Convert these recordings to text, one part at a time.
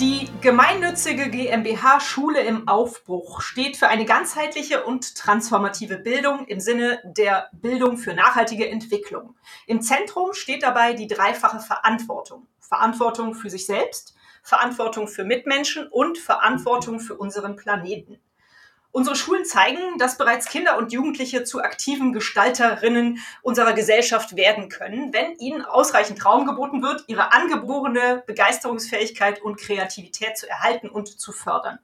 Die gemeinnützige GmbH Schule im Aufbruch steht für eine ganzheitliche und transformative Bildung im Sinne der Bildung für nachhaltige Entwicklung. Im Zentrum steht dabei die dreifache Verantwortung. Verantwortung für sich selbst, Verantwortung für Mitmenschen und Verantwortung für unseren Planeten. Unsere Schulen zeigen, dass bereits Kinder und Jugendliche zu aktiven Gestalterinnen unserer Gesellschaft werden können, wenn ihnen ausreichend Raum geboten wird, ihre angeborene Begeisterungsfähigkeit und Kreativität zu erhalten und zu fördern.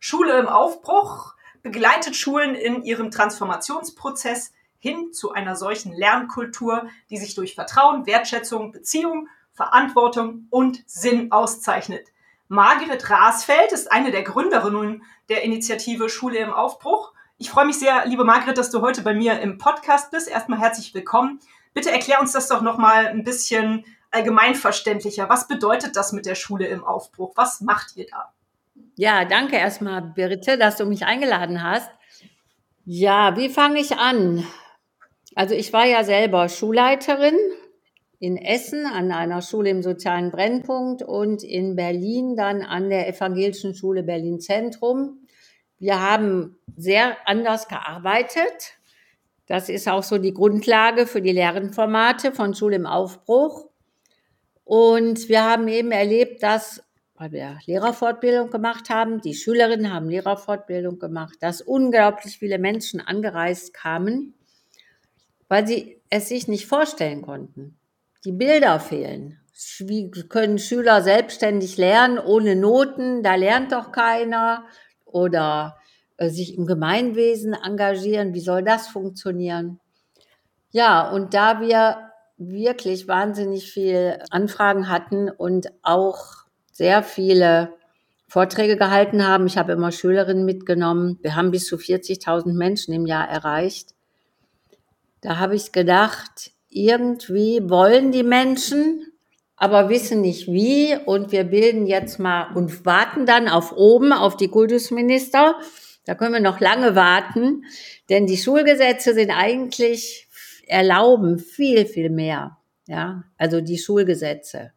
Schule im Aufbruch begleitet Schulen in ihrem Transformationsprozess hin zu einer solchen Lernkultur, die sich durch Vertrauen, Wertschätzung, Beziehung, Verantwortung und Sinn auszeichnet. Margret Rasfeld ist eine der Gründerinnen der Initiative Schule im Aufbruch. Ich freue mich sehr, liebe Margret, dass du heute bei mir im Podcast bist. Erstmal herzlich willkommen. Bitte erklär uns das doch nochmal ein bisschen allgemeinverständlicher. Was bedeutet das mit der Schule im Aufbruch? Was macht ihr da? Ja, danke erstmal, Birte, dass du mich eingeladen hast. Ja, wie fange ich an? Also ich war ja selber Schulleiterin in Essen an einer Schule im sozialen Brennpunkt und in Berlin dann an der Evangelischen Schule Berlin Zentrum. Wir haben sehr anders gearbeitet. Das ist auch so die Grundlage für die Lehrenformate von Schule im Aufbruch. Und wir haben eben erlebt, dass, weil wir Lehrerfortbildung gemacht haben, die Schülerinnen haben Lehrerfortbildung gemacht, dass unglaublich viele Menschen angereist kamen, weil sie es sich nicht vorstellen konnten die Bilder fehlen. Wie können Schüler selbstständig lernen ohne Noten? Da lernt doch keiner. Oder äh, sich im Gemeinwesen engagieren. Wie soll das funktionieren? Ja, und da wir wirklich wahnsinnig viel Anfragen hatten und auch sehr viele Vorträge gehalten haben. Ich habe immer Schülerinnen mitgenommen. Wir haben bis zu 40.000 Menschen im Jahr erreicht. Da habe ich gedacht, irgendwie wollen die Menschen, aber wissen nicht wie. Und wir bilden jetzt mal und warten dann auf oben, auf die Kultusminister. Da können wir noch lange warten, denn die Schulgesetze sind eigentlich erlauben viel, viel mehr. Ja, also die Schulgesetze.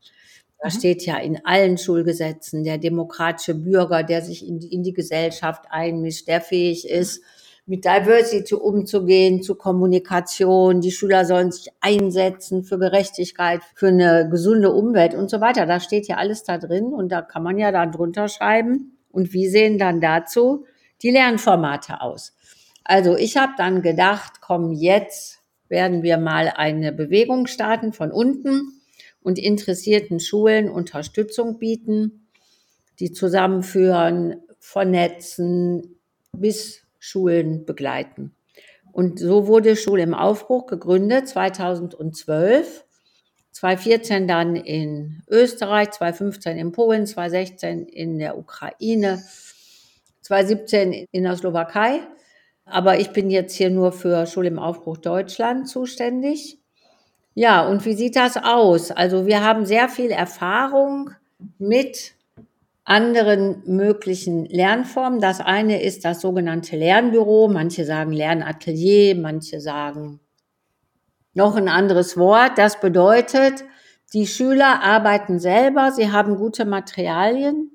Da mhm. steht ja in allen Schulgesetzen der demokratische Bürger, der sich in die, in die Gesellschaft einmischt, der fähig ist, mit Diversity umzugehen, zu Kommunikation. Die Schüler sollen sich einsetzen für Gerechtigkeit, für eine gesunde Umwelt und so weiter. Da steht ja alles da drin und da kann man ja dann drunter schreiben. Und wie sehen dann dazu die Lernformate aus? Also ich habe dann gedacht, komm, jetzt werden wir mal eine Bewegung starten von unten und interessierten Schulen Unterstützung bieten, die zusammenführen, vernetzen, bis Schulen begleiten. Und so wurde Schule im Aufbruch gegründet 2012, 2014 dann in Österreich, 2015 in Polen, 2016 in der Ukraine, 2017 in der Slowakei. Aber ich bin jetzt hier nur für Schule im Aufbruch Deutschland zuständig. Ja, und wie sieht das aus? Also wir haben sehr viel Erfahrung mit anderen möglichen Lernformen. Das eine ist das sogenannte Lernbüro. Manche sagen Lernatelier, manche sagen noch ein anderes Wort. Das bedeutet, die Schüler arbeiten selber, sie haben gute Materialien,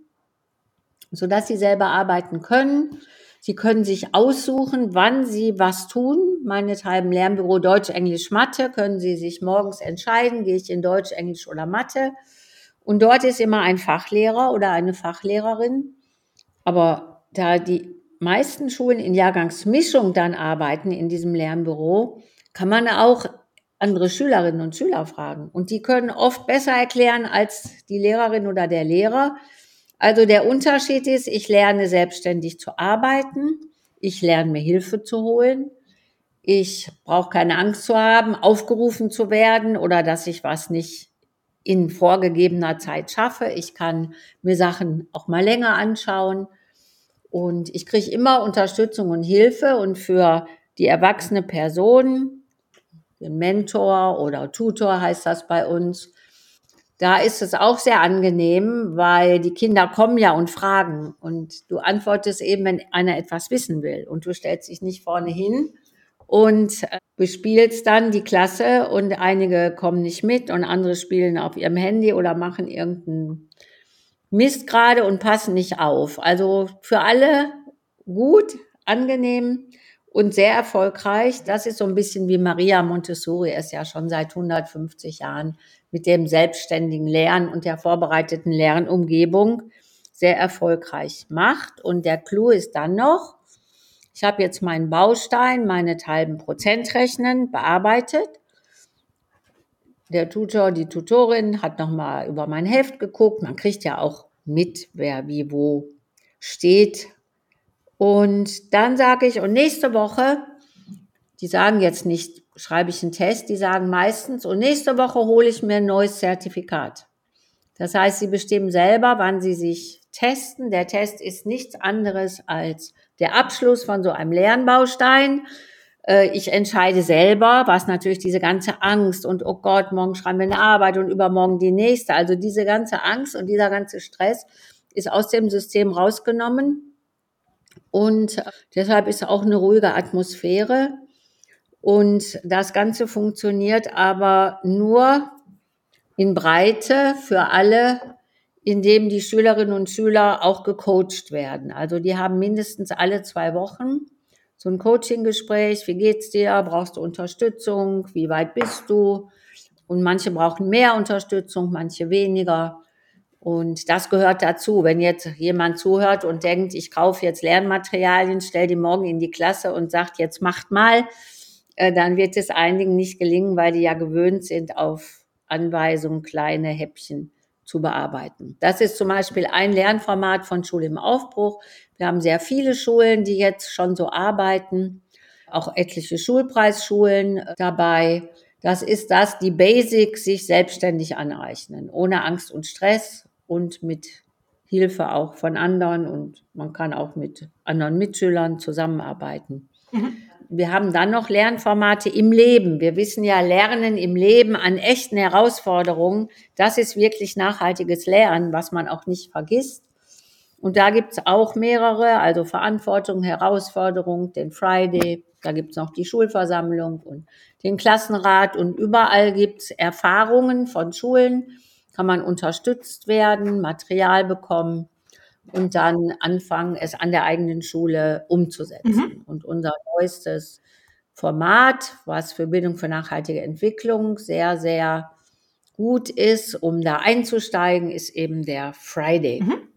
sodass sie selber arbeiten können. Sie können sich aussuchen, wann sie was tun. Meinethalben Lernbüro Deutsch, Englisch, Mathe können sie sich morgens entscheiden, gehe ich in Deutsch, Englisch oder Mathe. Und dort ist immer ein Fachlehrer oder eine Fachlehrerin. Aber da die meisten Schulen in Jahrgangsmischung dann arbeiten in diesem Lernbüro, kann man auch andere Schülerinnen und Schüler fragen. Und die können oft besser erklären als die Lehrerin oder der Lehrer. Also der Unterschied ist, ich lerne selbstständig zu arbeiten. Ich lerne mir Hilfe zu holen. Ich brauche keine Angst zu haben, aufgerufen zu werden oder dass ich was nicht in vorgegebener Zeit schaffe. Ich kann mir Sachen auch mal länger anschauen. Und ich kriege immer Unterstützung und Hilfe. Und für die erwachsene Person, den Mentor oder Tutor heißt das bei uns, da ist es auch sehr angenehm, weil die Kinder kommen ja und fragen und du antwortest eben, wenn einer etwas wissen will und du stellst dich nicht vorne hin und äh, bespielst dann die Klasse und einige kommen nicht mit und andere spielen auf ihrem Handy oder machen irgendeinen Mist gerade und passen nicht auf. Also für alle gut, angenehm und sehr erfolgreich. Das ist so ein bisschen wie Maria Montessori es ja schon seit 150 Jahren mit dem selbstständigen Lernen und der vorbereiteten Lernumgebung sehr erfolgreich macht. Und der Clou ist dann noch, ich habe jetzt meinen Baustein, meine halben Prozent rechnen, bearbeitet. Der Tutor, die Tutorin hat nochmal über mein Heft geguckt. Man kriegt ja auch mit, wer wie wo steht. Und dann sage ich, und nächste Woche, die sagen jetzt nicht, schreibe ich einen Test, die sagen meistens, und nächste Woche hole ich mir ein neues Zertifikat. Das heißt, sie bestimmen selber, wann sie sich testen. Der Test ist nichts anderes als der Abschluss von so einem Lernbaustein. Äh, ich entscheide selber, was natürlich diese ganze Angst und, oh Gott, morgen schreiben wir eine Arbeit und übermorgen die nächste. Also diese ganze Angst und dieser ganze Stress ist aus dem System rausgenommen. Und deshalb ist auch eine ruhige Atmosphäre. Und das Ganze funktioniert aber nur in Breite für alle, indem die Schülerinnen und Schüler auch gecoacht werden. Also die haben mindestens alle zwei Wochen so ein Coaching-Gespräch. Wie geht's dir? Brauchst du Unterstützung? Wie weit bist du? Und manche brauchen mehr Unterstützung, manche weniger. Und das gehört dazu. Wenn jetzt jemand zuhört und denkt, ich kaufe jetzt Lernmaterialien, stell die morgen in die Klasse und sagt, jetzt macht mal, äh, dann wird es einigen nicht gelingen, weil die ja gewöhnt sind, auf Anweisungen kleine Häppchen zu bearbeiten. Das ist zum Beispiel ein Lernformat von Schule im Aufbruch. Wir haben sehr viele Schulen, die jetzt schon so arbeiten, auch etliche Schulpreisschulen dabei. Das ist das, die Basics sich selbstständig aneignen, ohne Angst und Stress und mit Hilfe auch von anderen und man kann auch mit anderen Mitschülern zusammenarbeiten. Mhm wir haben dann noch Lernformate im Leben. Wir wissen ja, Lernen im Leben an echten Herausforderungen, das ist wirklich nachhaltiges Lernen, was man auch nicht vergisst. Und da gibt's auch mehrere, also Verantwortung, Herausforderung, den Friday, da gibt's noch die Schulversammlung und den Klassenrat und überall gibt's Erfahrungen von Schulen, kann man unterstützt werden, Material bekommen und dann anfangen, es an der eigenen Schule umzusetzen. Mhm. Und unser neuestes Format, was für Bildung für nachhaltige Entwicklung sehr, sehr gut ist, um da einzusteigen, ist eben der Friday. Mhm.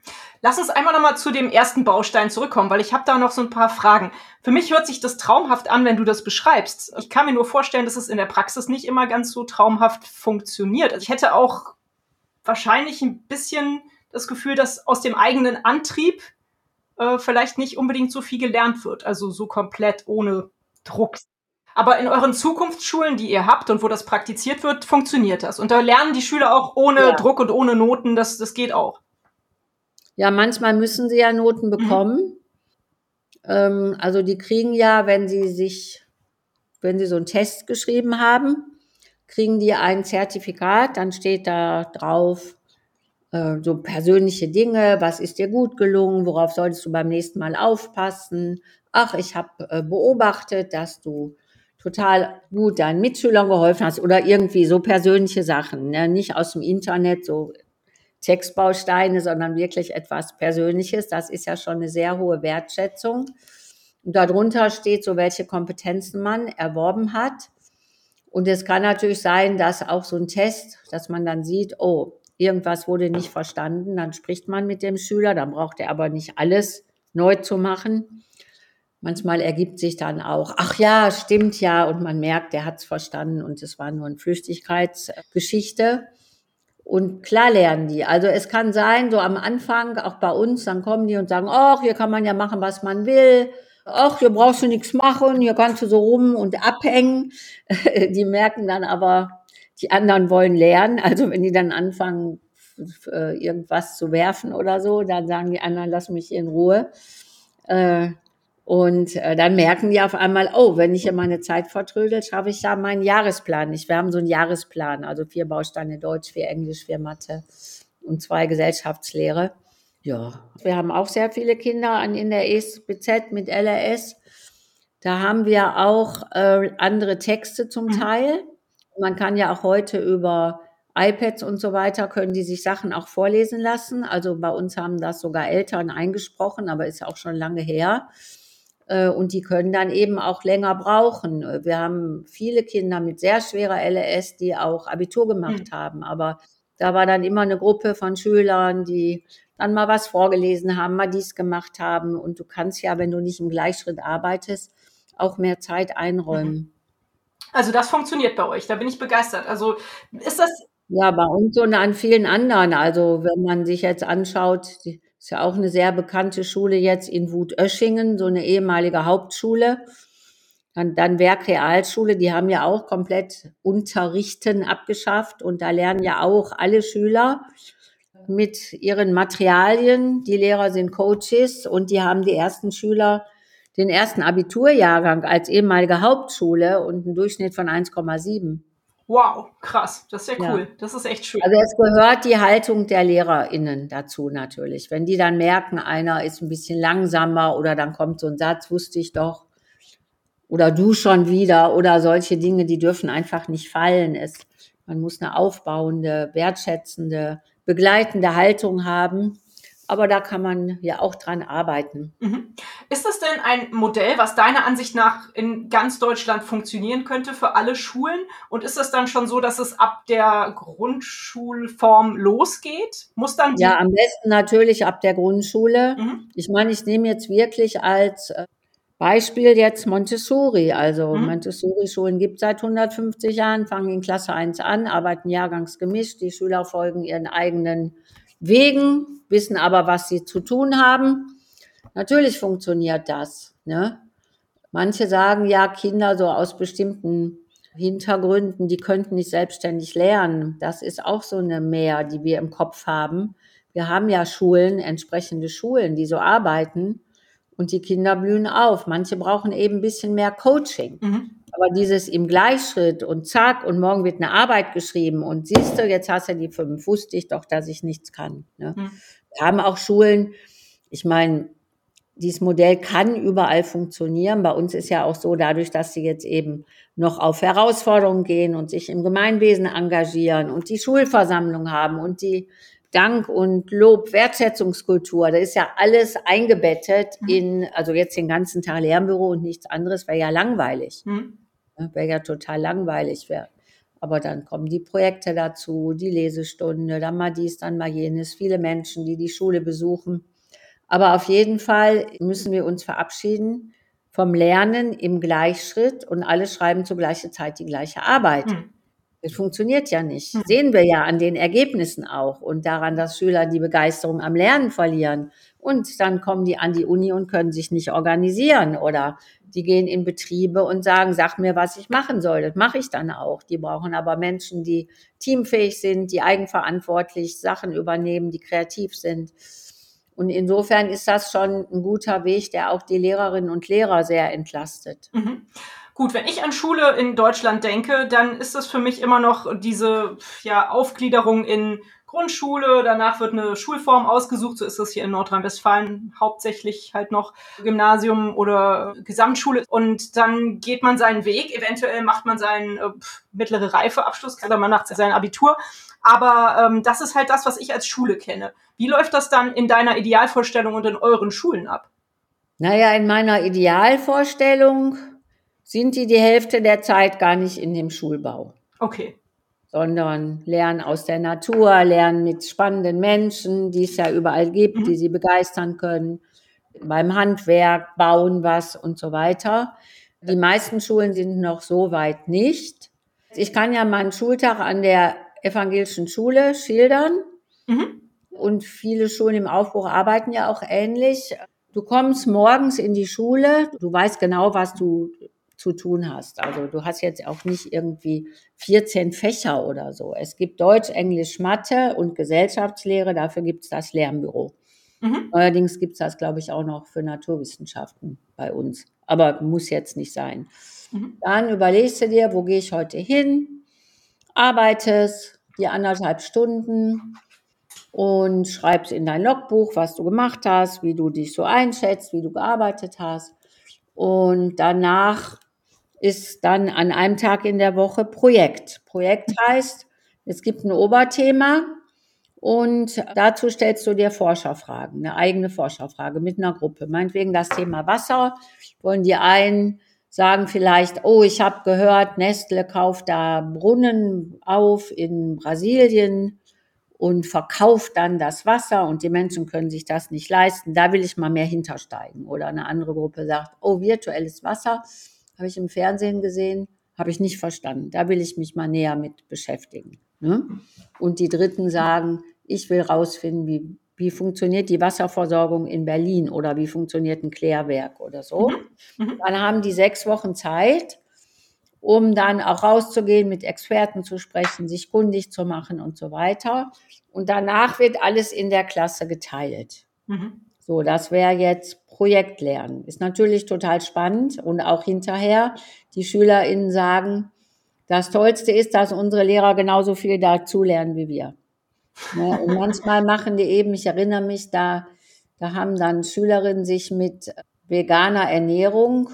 Lass uns einmal nochmal zu dem ersten Baustein zurückkommen, weil ich habe da noch so ein paar Fragen. Für mich hört sich das traumhaft an, wenn du das beschreibst. Ich kann mir nur vorstellen, dass es in der Praxis nicht immer ganz so traumhaft funktioniert. Also ich hätte auch wahrscheinlich ein bisschen das Gefühl, dass aus dem eigenen Antrieb äh, vielleicht nicht unbedingt so viel gelernt wird, also so komplett ohne Druck. Aber in euren Zukunftsschulen, die ihr habt und wo das praktiziert wird, funktioniert das. Und da lernen die Schüler auch ohne ja. Druck und ohne Noten, das, das geht auch. Ja, manchmal müssen sie ja Noten mhm. bekommen. Mhm. Ähm, also die kriegen ja, wenn sie sich, wenn sie so einen Test geschrieben haben, kriegen die ein Zertifikat, dann steht da drauf, äh, so persönliche Dinge, was ist dir gut gelungen, worauf solltest du beim nächsten Mal aufpassen. Ach, ich habe äh, beobachtet, dass du total gut deinen Mitschülern geholfen hast oder irgendwie so persönliche Sachen, ne? nicht aus dem Internet so Textbausteine, sondern wirklich etwas Persönliches. Das ist ja schon eine sehr hohe Wertschätzung. Und darunter steht so, welche Kompetenzen man erworben hat. Und es kann natürlich sein, dass auch so ein Test, dass man dann sieht, oh, irgendwas wurde nicht verstanden, dann spricht man mit dem Schüler, dann braucht er aber nicht alles neu zu machen. Manchmal ergibt sich dann auch, ach ja, stimmt ja, und man merkt, der hat es verstanden und es war nur eine Flüchtigkeitsgeschichte. Und klar lernen die. Also es kann sein, so am Anfang, auch bei uns, dann kommen die und sagen, ach, hier kann man ja machen, was man will. Ach, hier brauchst du nichts machen, hier kannst du so rum und abhängen. Die merken dann aber, die anderen wollen lernen. Also wenn die dann anfangen, äh, irgendwas zu werfen oder so, dann sagen die anderen, lass mich in Ruhe. Äh, und äh, dann merken die auf einmal, oh, wenn ich hier meine Zeit vertrödel, schaffe ich ja meinen Jahresplan nicht. Wir haben so einen Jahresplan, also vier Bausteine Deutsch, vier Englisch, vier Mathe und zwei Gesellschaftslehre. Ja, wir haben auch sehr viele Kinder an, in der ESBZ mit LRS. Da haben wir auch äh, andere Texte zum mhm. Teil. Man kann ja auch heute über iPads und so weiter, können die sich Sachen auch vorlesen lassen. Also bei uns haben das sogar Eltern eingesprochen, aber ist auch schon lange her. Äh, und die können dann eben auch länger brauchen. Wir haben viele Kinder mit sehr schwerer LS, die auch Abitur gemacht mhm. haben. Aber da war dann immer eine Gruppe von Schülern, die dann mal was vorgelesen haben, mal dies gemacht haben. Und du kannst ja, wenn du nicht im Gleichschritt arbeitest, auch mehr Zeit einräumen. Mhm. Also das funktioniert bei euch, da bin ich begeistert. Also ist das. Ja, bei uns und an vielen anderen. Also wenn man sich jetzt anschaut, ist ja auch eine sehr bekannte Schule jetzt in Wutöschingen, so eine ehemalige Hauptschule. Dann, dann Werk die haben ja auch komplett Unterrichten abgeschafft und da lernen ja auch alle Schüler mit ihren Materialien. Die Lehrer sind Coaches und die haben die ersten Schüler den ersten Abiturjahrgang als ehemalige Hauptschule und einen Durchschnitt von 1,7. Wow, krass, das ist ja cool. Ja. Das ist echt schön. Also es gehört die Haltung der LehrerInnen dazu natürlich. Wenn die dann merken, einer ist ein bisschen langsamer oder dann kommt so ein Satz, wusste ich doch, oder du schon wieder oder solche Dinge, die dürfen einfach nicht fallen. Es, man muss eine aufbauende, wertschätzende, begleitende Haltung haben. Aber da kann man ja auch dran arbeiten. Mhm. Ist das denn ein Modell, was deiner Ansicht nach in ganz Deutschland funktionieren könnte für alle Schulen? Und ist es dann schon so, dass es ab der Grundschulform losgeht? Muss dann ja, am besten natürlich ab der Grundschule. Mhm. Ich meine, ich nehme jetzt wirklich als äh, Beispiel jetzt Montessori. Also mhm. Montessori-Schulen gibt es seit 150 Jahren, fangen in Klasse 1 an, arbeiten jahrgangsgemischt. Die Schüler folgen ihren eigenen Wegen, wissen aber, was sie zu tun haben. Natürlich funktioniert das. Ne? Manche sagen ja, Kinder so aus bestimmten Hintergründen, die könnten nicht selbstständig lernen. Das ist auch so eine Mehr, die wir im Kopf haben. Wir haben ja Schulen, entsprechende Schulen, die so arbeiten und die Kinder blühen auf. Manche brauchen eben ein bisschen mehr Coaching. Mhm. Aber dieses im Gleichschritt und zack und morgen wird eine Arbeit geschrieben und siehst du, jetzt hast du die fünf, wusste ich doch, dass ich nichts kann. Ne? Mhm. Wir haben auch Schulen, ich meine, dieses Modell kann überall funktionieren. Bei uns ist ja auch so, dadurch, dass sie jetzt eben noch auf Herausforderungen gehen und sich im Gemeinwesen engagieren und die Schulversammlung haben und die Dank und Lob, Wertschätzungskultur, da ist ja alles eingebettet mhm. in, also jetzt den ganzen Tag Lernbüro und nichts anderes, wäre ja langweilig. Mhm. Wäre ja total langweilig. Wär. Aber dann kommen die Projekte dazu, die Lesestunde, dann mal dies, dann mal jenes, viele Menschen, die die Schule besuchen. Aber auf jeden Fall müssen wir uns verabschieden vom Lernen im Gleichschritt und alle schreiben zur gleichen Zeit die gleiche Arbeit. Mhm. Das funktioniert ja nicht. Hm. Sehen wir ja an den Ergebnissen auch und daran, dass Schüler die Begeisterung am Lernen verlieren. Und dann kommen die an die Uni und können sich nicht organisieren oder die gehen in Betriebe und sagen, sag mir, was ich machen soll. Das mache ich dann auch. Die brauchen aber Menschen, die teamfähig sind, die eigenverantwortlich Sachen übernehmen, die kreativ sind. Und insofern ist das schon ein guter Weg, der auch die Lehrerinnen und Lehrer sehr entlastet. Mhm. Gut, wenn ich an Schule in Deutschland denke, dann ist das für mich immer noch diese ja, Aufgliederung in Grundschule, danach wird eine Schulform ausgesucht, so ist das hier in Nordrhein-Westfalen hauptsächlich halt noch Gymnasium oder Gesamtschule und dann geht man seinen Weg, eventuell macht man seinen äh, mittlere Reifeabschluss oder man macht sein Abitur, aber ähm, das ist halt das, was ich als Schule kenne. Wie läuft das dann in deiner Idealvorstellung und in euren Schulen ab? Naja, in meiner Idealvorstellung sind die die Hälfte der Zeit gar nicht in dem Schulbau. Okay. Sondern lernen aus der Natur, lernen mit spannenden Menschen, die es ja überall gibt, mhm. die sie begeistern können, beim Handwerk, bauen was und so weiter. Die meisten Schulen sind noch so weit nicht. Ich kann ja meinen Schultag an der evangelischen Schule schildern. Mhm. Und viele Schulen im Aufbruch arbeiten ja auch ähnlich. Du kommst morgens in die Schule, du weißt genau, was du zu tun hast. Also du hast jetzt auch nicht irgendwie 14 Fächer oder so. Es gibt Deutsch, Englisch, Mathe und Gesellschaftslehre, dafür gibt es das Lernbüro. Mhm. Allerdings gibt es das, glaube ich, auch noch für Naturwissenschaften bei uns. Aber muss jetzt nicht sein. Mhm. Dann überlegst du dir, wo gehe ich heute hin, arbeitest die anderthalb Stunden und schreibst in dein Logbuch, was du gemacht hast, wie du dich so einschätzt, wie du gearbeitet hast. Und danach ist dann an einem Tag in der Woche Projekt. Projekt heißt, es gibt ein Oberthema und dazu stellst du dir Forscherfragen, eine eigene Forscherfrage mit einer Gruppe. Meinetwegen das Thema Wasser. Wollen die einen sagen vielleicht, oh, ich habe gehört, Nestle kauft da Brunnen auf in Brasilien und verkauft dann das Wasser und die Menschen können sich das nicht leisten. Da will ich mal mehr hintersteigen. Oder eine andere Gruppe sagt, oh, virtuelles Wasser habe ich im Fernsehen gesehen, habe ich nicht verstanden. Da will ich mich mal näher mit beschäftigen. Ne? Und die Dritten sagen, ich will rausfinden, wie, wie funktioniert die Wasserversorgung in Berlin oder wie funktioniert ein Klärwerk oder so. Mhm. mhm. Dann haben die sechs Wochen Zeit, um dann auch rauszugehen, mit Experten zu sprechen, sich kundig zu machen und so weiter. Und danach wird alles in der Klasse geteilt. Mhm. So, das wäre jetzt Projektlernen. Ist natürlich total spannend und auch hinterher die SchülerInnen sagen, das Tollste ist, dass unsere Lehrer genauso viel dazulernen wie wir. Ne? Und manchmal machen die eben, ich erinnere mich, da, da haben dann Schülerinnen sich mit veganer Ernährung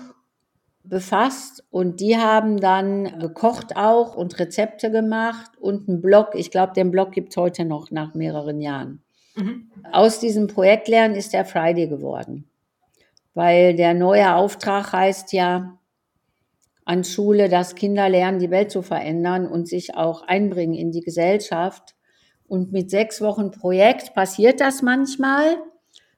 befasst und die haben dann gekocht auch und Rezepte gemacht und einen Blog. Ich glaube, den Blog gibt es heute noch nach mehreren Jahren. Mhm. Aus diesem Projektlernen ist der Friday geworden, weil der neue Auftrag heißt ja an Schule, dass Kinder lernen, die Welt zu verändern und sich auch einbringen in die Gesellschaft. Und mit sechs Wochen Projekt passiert das manchmal.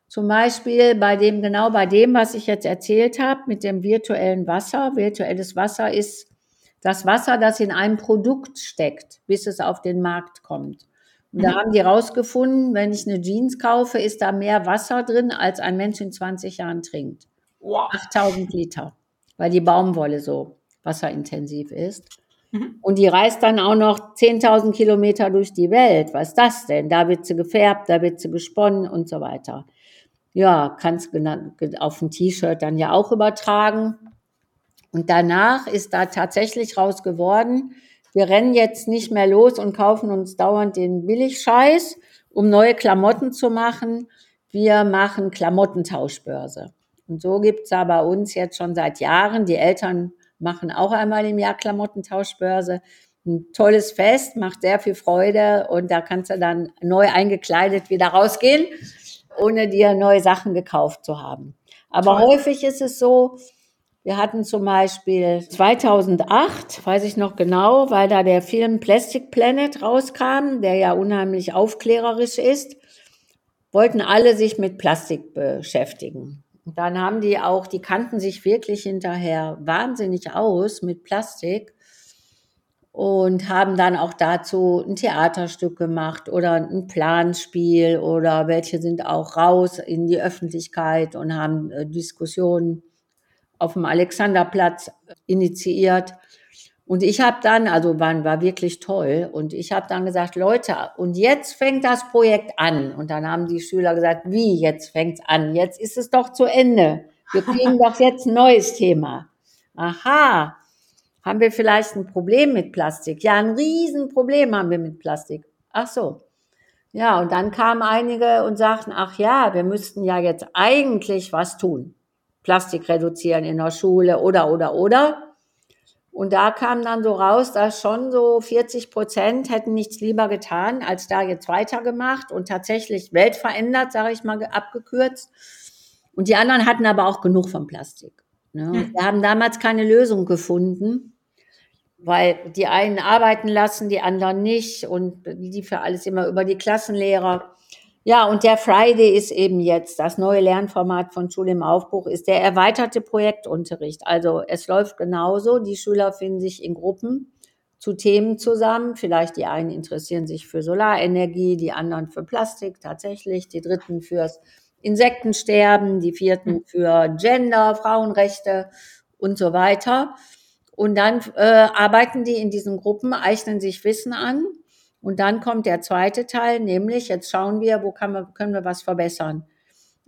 Zum Beispiel bei dem, genau bei dem, was ich jetzt erzählt habe, mit dem virtuellen Wasser. Virtuelles Wasser ist das Wasser, das in einem Produkt steckt, bis es auf den Markt kommt. Und da mhm. haben die rausgefunden, wenn ich eine Jeans kaufe, ist da mehr Wasser drin, als ein Mensch in 20 Jahren trinkt. Wow. 8000 Liter, weil die Baumwolle so wasserintensiv ist. Mhm. Und die reist dann auch noch 10.000 Kilometer durch die Welt. Was ist das denn? Da wird sie gefärbt, da wird sie gesponnen und so weiter. Ja, kannst auf ein T-Shirt dann ja auch übertragen. Und danach ist da tatsächlich raus geworden, wir rennen jetzt nicht mehr los und kaufen uns dauernd den Billigscheiß, um neue Klamotten zu machen. Wir machen Klamottentauschbörse. Und so gibt's da bei uns jetzt schon seit Jahren. Die Eltern machen auch einmal im Jahr Klamottentauschbörse. Ein tolles Fest, macht sehr viel Freude und da kannst du dann neu eingekleidet wieder rausgehen, ohne dir neue Sachen gekauft zu haben. Aber Toll. häufig ist es so, wir hatten zum Beispiel 2008, weiß ich noch genau, weil da der Film Plastic Planet rauskam, der ja unheimlich aufklärerisch ist, wollten alle sich mit Plastik beschäftigen. Und dann haben die auch, die kannten sich wirklich hinterher wahnsinnig aus mit Plastik und haben dann auch dazu ein Theaterstück gemacht oder ein Planspiel oder welche sind auch raus in die Öffentlichkeit und haben äh, Diskussionen auf dem Alexanderplatz initiiert. Und ich habe dann, also war, war wirklich toll, und ich habe dann gesagt, Leute, und jetzt fängt das Projekt an. Und dann haben die Schüler gesagt, wie, jetzt fängt's an? Jetzt ist es doch zu Ende. Wir kriegen doch jetzt ein neues Thema. Aha, haben wir vielleicht ein Problem mit Plastik? Ja, ein Riesenproblem haben wir mit Plastik. Ach so. Ja, und dann kamen einige und sagten, ach ja, wir müssten ja jetzt eigentlich was tun. Plastik reduzieren in der Schule oder, oder, oder. Und da kam dann so raus, dass schon so 40 Prozent hätten nichts lieber getan, als da jetzt weitergemacht und tatsächlich Welt verändert, sage ich mal abgekürzt. Und die anderen hatten aber auch genug von Plastik. Ne? Hm. Wir haben damals keine Lösung gefunden, weil die einen arbeiten lassen, die anderen nicht und die für alles immer über die Klassenlehrer. Ja, und der Friday ist eben jetzt das neue Lernformat von Schule im Aufbruch, ist der erweiterte Projektunterricht. Also es läuft genauso. Die Schüler finden sich in Gruppen zu Themen zusammen. Vielleicht die einen interessieren sich für Solarenergie, die anderen für Plastik tatsächlich, die dritten fürs Insektensterben, die vierten für Gender, Frauenrechte und so weiter. Und dann äh, arbeiten die in diesen Gruppen, eichnen sich Wissen an. Und dann kommt der zweite Teil, nämlich jetzt schauen wir, wo kann man, können wir was verbessern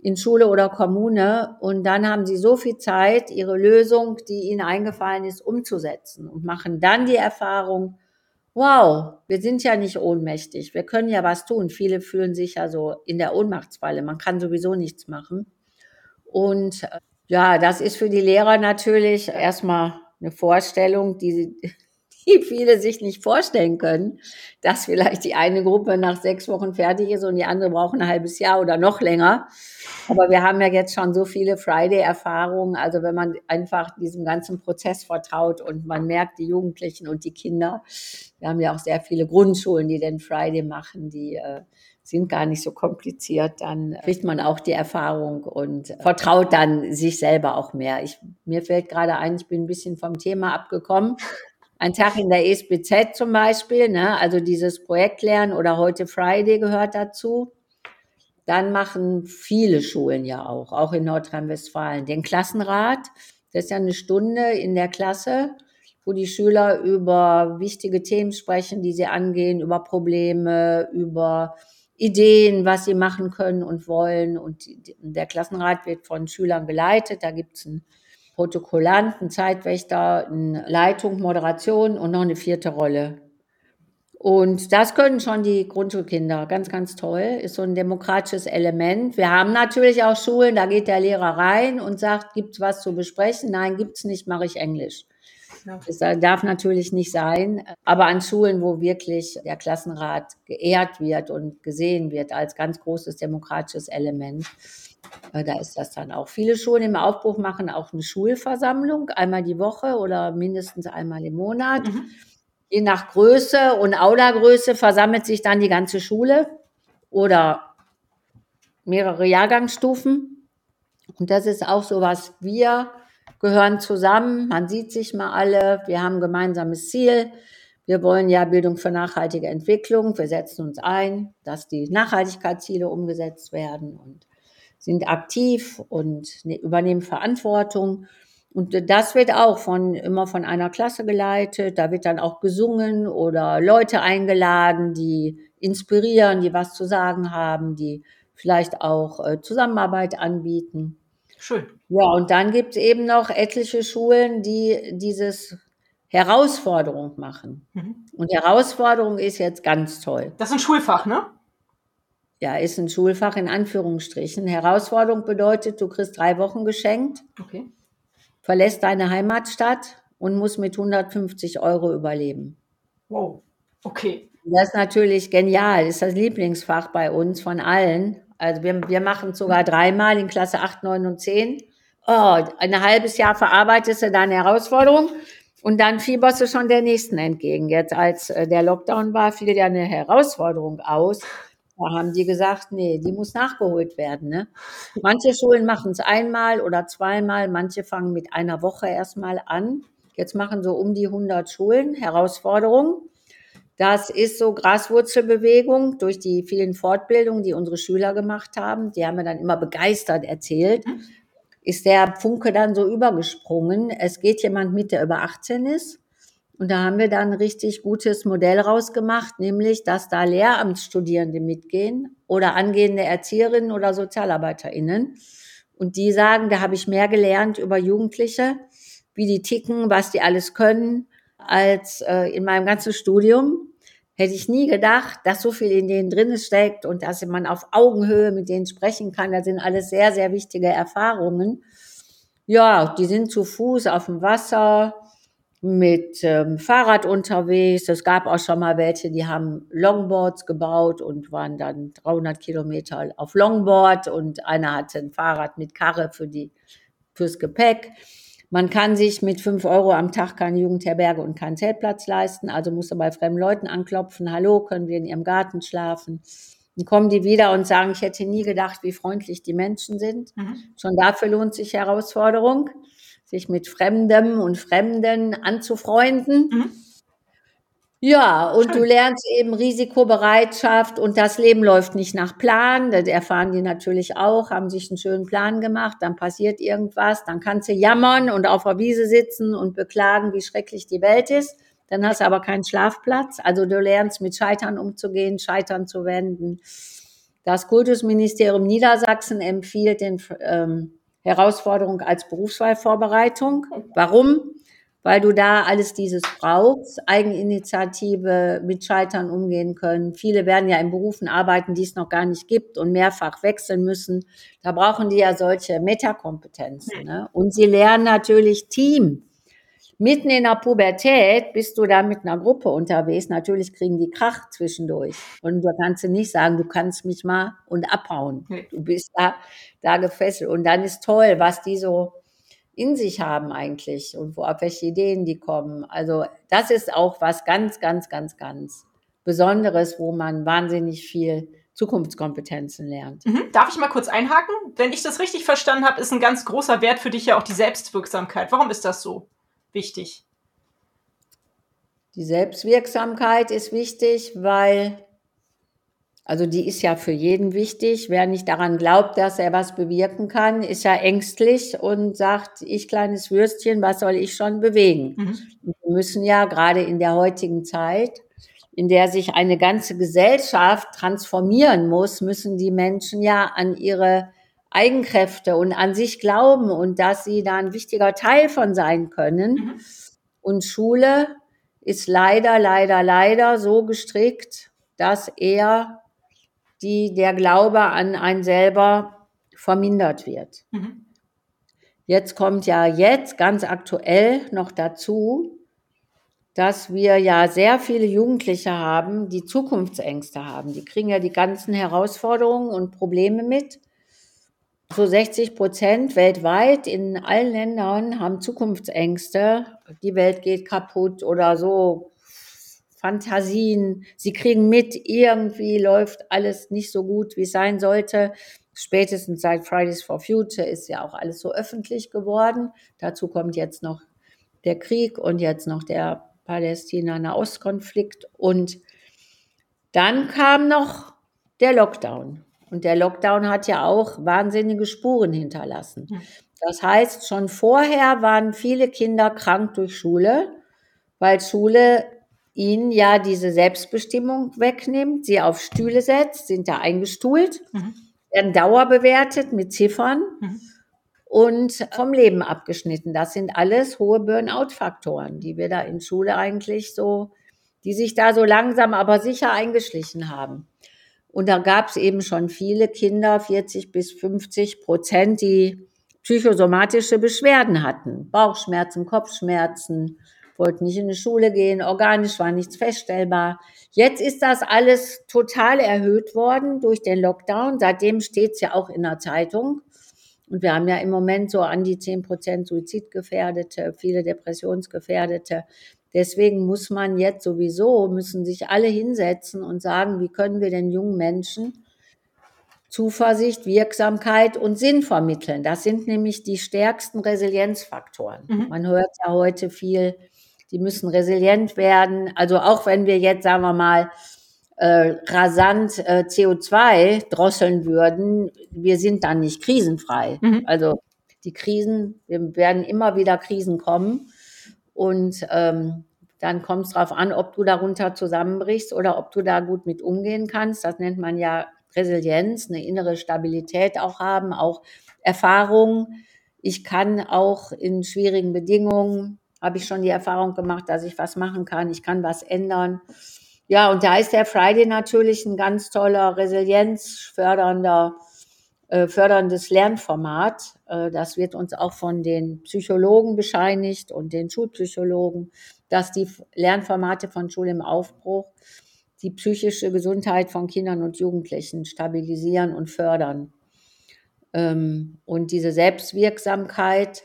in Schule oder Kommune. Und dann haben sie so viel Zeit, ihre Lösung, die ihnen eingefallen ist, umzusetzen und machen dann die Erfahrung, wow, wir sind ja nicht ohnmächtig, wir können ja was tun. Viele fühlen sich ja so in der Ohnmachtsfalle, man kann sowieso nichts machen. Und äh, ja, das ist für die Lehrer natürlich erstmal eine Vorstellung, die, die viele sich nicht vorstellen können, dass vielleicht die eine Gruppe nach sechs Wochen fertig ist und die andere braucht ein halbes Jahr oder noch länger. Aber wir haben ja jetzt schon so viele Friday-Erfahrungen. Also wenn man einfach diesem ganzen Prozess vertraut und man merkt, die Jugendlichen und die Kinder, wir haben ja auch sehr viele Grundschulen, die den Friday machen, die äh, sind gar nicht so kompliziert, dann kriegt man auch die Erfahrung und vertraut dann sich selber auch mehr. Ich, mir fällt gerade ein, ich bin ein bisschen vom Thema abgekommen. Ein Tag in der ESBZ zum Beispiel, ne? also dieses Projektlernen oder heute Friday gehört dazu. Dann machen viele Schulen ja auch, auch in Nordrhein-Westfalen, den Klassenrat. Das ist ja eine Stunde in der Klasse, wo die Schüler über wichtige Themen sprechen, die sie angehen, über Probleme, über Ideen, was sie machen können und wollen. Und der Klassenrat wird von Schülern geleitet. Da gibt es einen Protokollant, einen Zeitwächter, eine Leitung, Moderation und noch eine vierte Rolle. Und das können schon die Grundschulkinder. Ganz, ganz toll. Ist so ein demokratisches Element. Wir haben natürlich auch Schulen, da geht der Lehrer rein und sagt, gibt's was zu besprechen? Nein, gibt's nicht, mache ich Englisch. Das darf natürlich nicht sein. Aber an Schulen, wo wirklich der Klassenrat geehrt wird und gesehen wird als ganz großes demokratisches Element, äh, da ist das dann auch. Viele Schulen im Aufbruch machen auch eine Schulversammlung, einmal die Woche oder mindestens einmal im Monat. Mhm. Je nach Größe und Aula-Größe versammelt sich dann die ganze Schule oder mehrere Jahrgangsstufen. Und das ist auch so was, wir gehören zusammen, man sieht sich mal alle, wir haben ein gemeinsames Ziel. Wir wollen ja Bildung für nachhaltige Entwicklung. Wir setzen uns ein, dass die Nachhaltigkeitsziele umgesetzt werden und sind aktiv und ne, übernehmen Verantwortung. Und das wird auch von, immer von einer Klasse geleitet. Da wird dann auch gesungen oder Leute eingeladen, die inspirieren, die was zu sagen haben, die vielleicht auch äh, Zusammenarbeit anbieten. Schön. Ja, und dann gibt es eben noch etliche Schulen, die dieses Herausforderung machen. Mhm. Und Herausforderung ist jetzt ganz toll. Das ist ein Schulfach, ne? Ja, ist ein Schulfach in Anführungsstrichen. Herausforderung bedeutet, du kriegst drei Wochen geschenkt, okay. verlässt deine Heimatstadt und musst mit 150 Euro überleben. Wow, okay. Das ist natürlich genial. Das ist das Lieblingsfach bei uns von allen. Also wir, wir machen es sogar dreimal in Klasse 8, 9 und 10. Oh, ein halbes Jahr verarbeitest du deine Herausforderung und dann fieberst du schon der nächsten entgegen. Jetzt als äh, der Lockdown war, fiel ja eine Herausforderung aus. Da haben die gesagt, nee, die muss nachgeholt werden. Ne? Manche Schulen machen es einmal oder zweimal, manche fangen mit einer Woche erstmal an. Jetzt machen so um die 100 Schulen Herausforderungen. Das ist so Graswurzelbewegung durch die vielen Fortbildungen, die unsere Schüler gemacht haben. Die haben mir dann immer begeistert erzählt. Ist der Funke dann so übergesprungen. Es geht jemand mit, der über 18 ist. Und da haben wir dann ein richtig gutes Modell rausgemacht, nämlich, dass da Lehramtsstudierende mitgehen oder angehende Erzieherinnen oder SozialarbeiterInnen. Und die sagen, da habe ich mehr gelernt über Jugendliche, wie die ticken, was die alles können, als äh, in meinem ganzen Studium hätte ich nie gedacht, dass so viel in denen drin steckt und dass man auf Augenhöhe mit denen sprechen kann. Das sind alles sehr, sehr wichtige Erfahrungen. Ja, die sind zu Fuß auf dem Wasser, mit ähm, Fahrrad unterwegs. Es gab auch schon mal welche, die haben Longboards gebaut und waren dann 300 Kilometer auf Longboard und einer hatte ein Fahrrad mit Karre für die, fürs Gepäck. Man kann sich mit fünf Euro am Tag keine Jugendherberge und keinen Zeltplatz leisten, also musste bei fremden Leuten anklopfen, hallo, können wir in ihrem Garten schlafen? Dann kommen die wieder und sagen, ich hätte nie gedacht, wie freundlich die Menschen sind. Mhm. Schon dafür lohnt sich Herausforderung, sich mit Fremdem und Fremden anzufreunden. Mhm. Ja, und du lernst eben Risikobereitschaft und das Leben läuft nicht nach Plan. Das erfahren die natürlich auch, haben sich einen schönen Plan gemacht, dann passiert irgendwas, dann kannst du jammern und auf der Wiese sitzen und beklagen, wie schrecklich die Welt ist. Dann hast du aber keinen Schlafplatz. Also du lernst mit Scheitern umzugehen, Scheitern zu wenden. Das Kultusministerium Niedersachsen empfiehlt den ähm, Herausforderung als Berufswahlvorbereitung. Warum? weil du da alles dieses brauchst, Eigeninitiative, mit Scheitern umgehen können. Viele werden ja in Berufen arbeiten, die es noch gar nicht gibt und mehrfach wechseln müssen. Da brauchen die ja solche Metakompetenzen. Ne? Und sie lernen natürlich Team. Mitten in der Pubertät bist du da mit einer Gruppe unterwegs. Natürlich kriegen die Krach zwischendurch. Und du kannst nicht sagen, du kannst mich mal und abhauen. Du bist da, da gefesselt. Und dann ist toll, was die so in sich haben eigentlich und wo auf welche Ideen die kommen. Also das ist auch was ganz, ganz, ganz, ganz Besonderes, wo man wahnsinnig viel Zukunftskompetenzen lernt. Mhm. Darf ich mal kurz einhaken? Wenn ich das richtig verstanden habe, ist ein ganz großer Wert für dich ja auch die Selbstwirksamkeit. Warum ist das so wichtig? Die Selbstwirksamkeit ist wichtig, weil also die ist ja für jeden wichtig. Wer nicht daran glaubt, dass er was bewirken kann, ist ja ängstlich und sagt, ich kleines Würstchen, was soll ich schon bewegen? Mhm. Wir müssen ja gerade in der heutigen Zeit, in der sich eine ganze Gesellschaft transformieren muss, müssen die Menschen ja an ihre Eigenkräfte und an sich glauben und dass sie da ein wichtiger Teil von sein können. Mhm. Und Schule ist leider, leider, leider so gestrickt, dass er die der Glaube an einen selber vermindert wird. Mhm. Jetzt kommt ja jetzt ganz aktuell noch dazu, dass wir ja sehr viele Jugendliche haben, die Zukunftsängste haben. Die kriegen ja die ganzen Herausforderungen und Probleme mit. So 60 Prozent weltweit in allen Ländern haben Zukunftsängste. Die Welt geht kaputt oder so Fantasien. Sie kriegen mit, irgendwie läuft alles nicht so gut, wie es sein sollte. Spätestens seit Fridays for Future ist ja auch alles so öffentlich geworden. Dazu kommt jetzt noch der Krieg und jetzt noch der Palästina-Nahostkonflikt. Und dann kam noch der Lockdown. Und der Lockdown hat ja auch wahnsinnige Spuren hinterlassen. Das heißt, schon vorher waren viele Kinder krank durch Schule, weil Schule ihnen ja diese Selbstbestimmung wegnimmt, sie auf Stühle setzt, sind da eingestuhlt, mhm. werden dauerbewertet mit Ziffern mhm. und vom Leben abgeschnitten. Das sind alles hohe Burnout-Faktoren, die wir da in Schule eigentlich so, die sich da so langsam aber sicher eingeschlichen haben. Und da gab es eben schon viele Kinder, 40 bis 50 Prozent, die psychosomatische Beschwerden hatten. Bauchschmerzen, Kopfschmerzen, wollten nicht in die Schule gehen, organisch war nichts feststellbar. Jetzt ist das alles total erhöht worden durch den Lockdown. Seitdem steht es ja auch in der Zeitung. Und wir haben ja im Moment so an die 10 Prozent Suizidgefährdete, viele Depressionsgefährdete. Deswegen muss man jetzt sowieso, müssen sich alle hinsetzen und sagen, wie können wir den jungen Menschen Zuversicht, Wirksamkeit und Sinn vermitteln. Das sind nämlich die stärksten Resilienzfaktoren. Mhm. Man hört ja heute viel, die müssen resilient werden. Also auch wenn wir jetzt, sagen wir mal, äh, rasant äh, CO2 drosseln würden, wir sind dann nicht krisenfrei. Mhm. Also die Krisen, wir werden immer wieder Krisen kommen und ähm, dann kommt es darauf an, ob du darunter zusammenbrichst oder ob du da gut mit umgehen kannst. Das nennt man ja Resilienz, eine innere Stabilität auch haben, auch Erfahrung. Ich kann auch in schwierigen Bedingungen habe ich schon die Erfahrung gemacht, dass ich was machen kann, ich kann was ändern. Ja, und da ist der Friday natürlich ein ganz toller, resilienzfördernder, äh, förderndes Lernformat. Äh, das wird uns auch von den Psychologen bescheinigt und den Schulpsychologen, dass die Lernformate von Schule im Aufbruch die psychische Gesundheit von Kindern und Jugendlichen stabilisieren und fördern. Ähm, und diese Selbstwirksamkeit,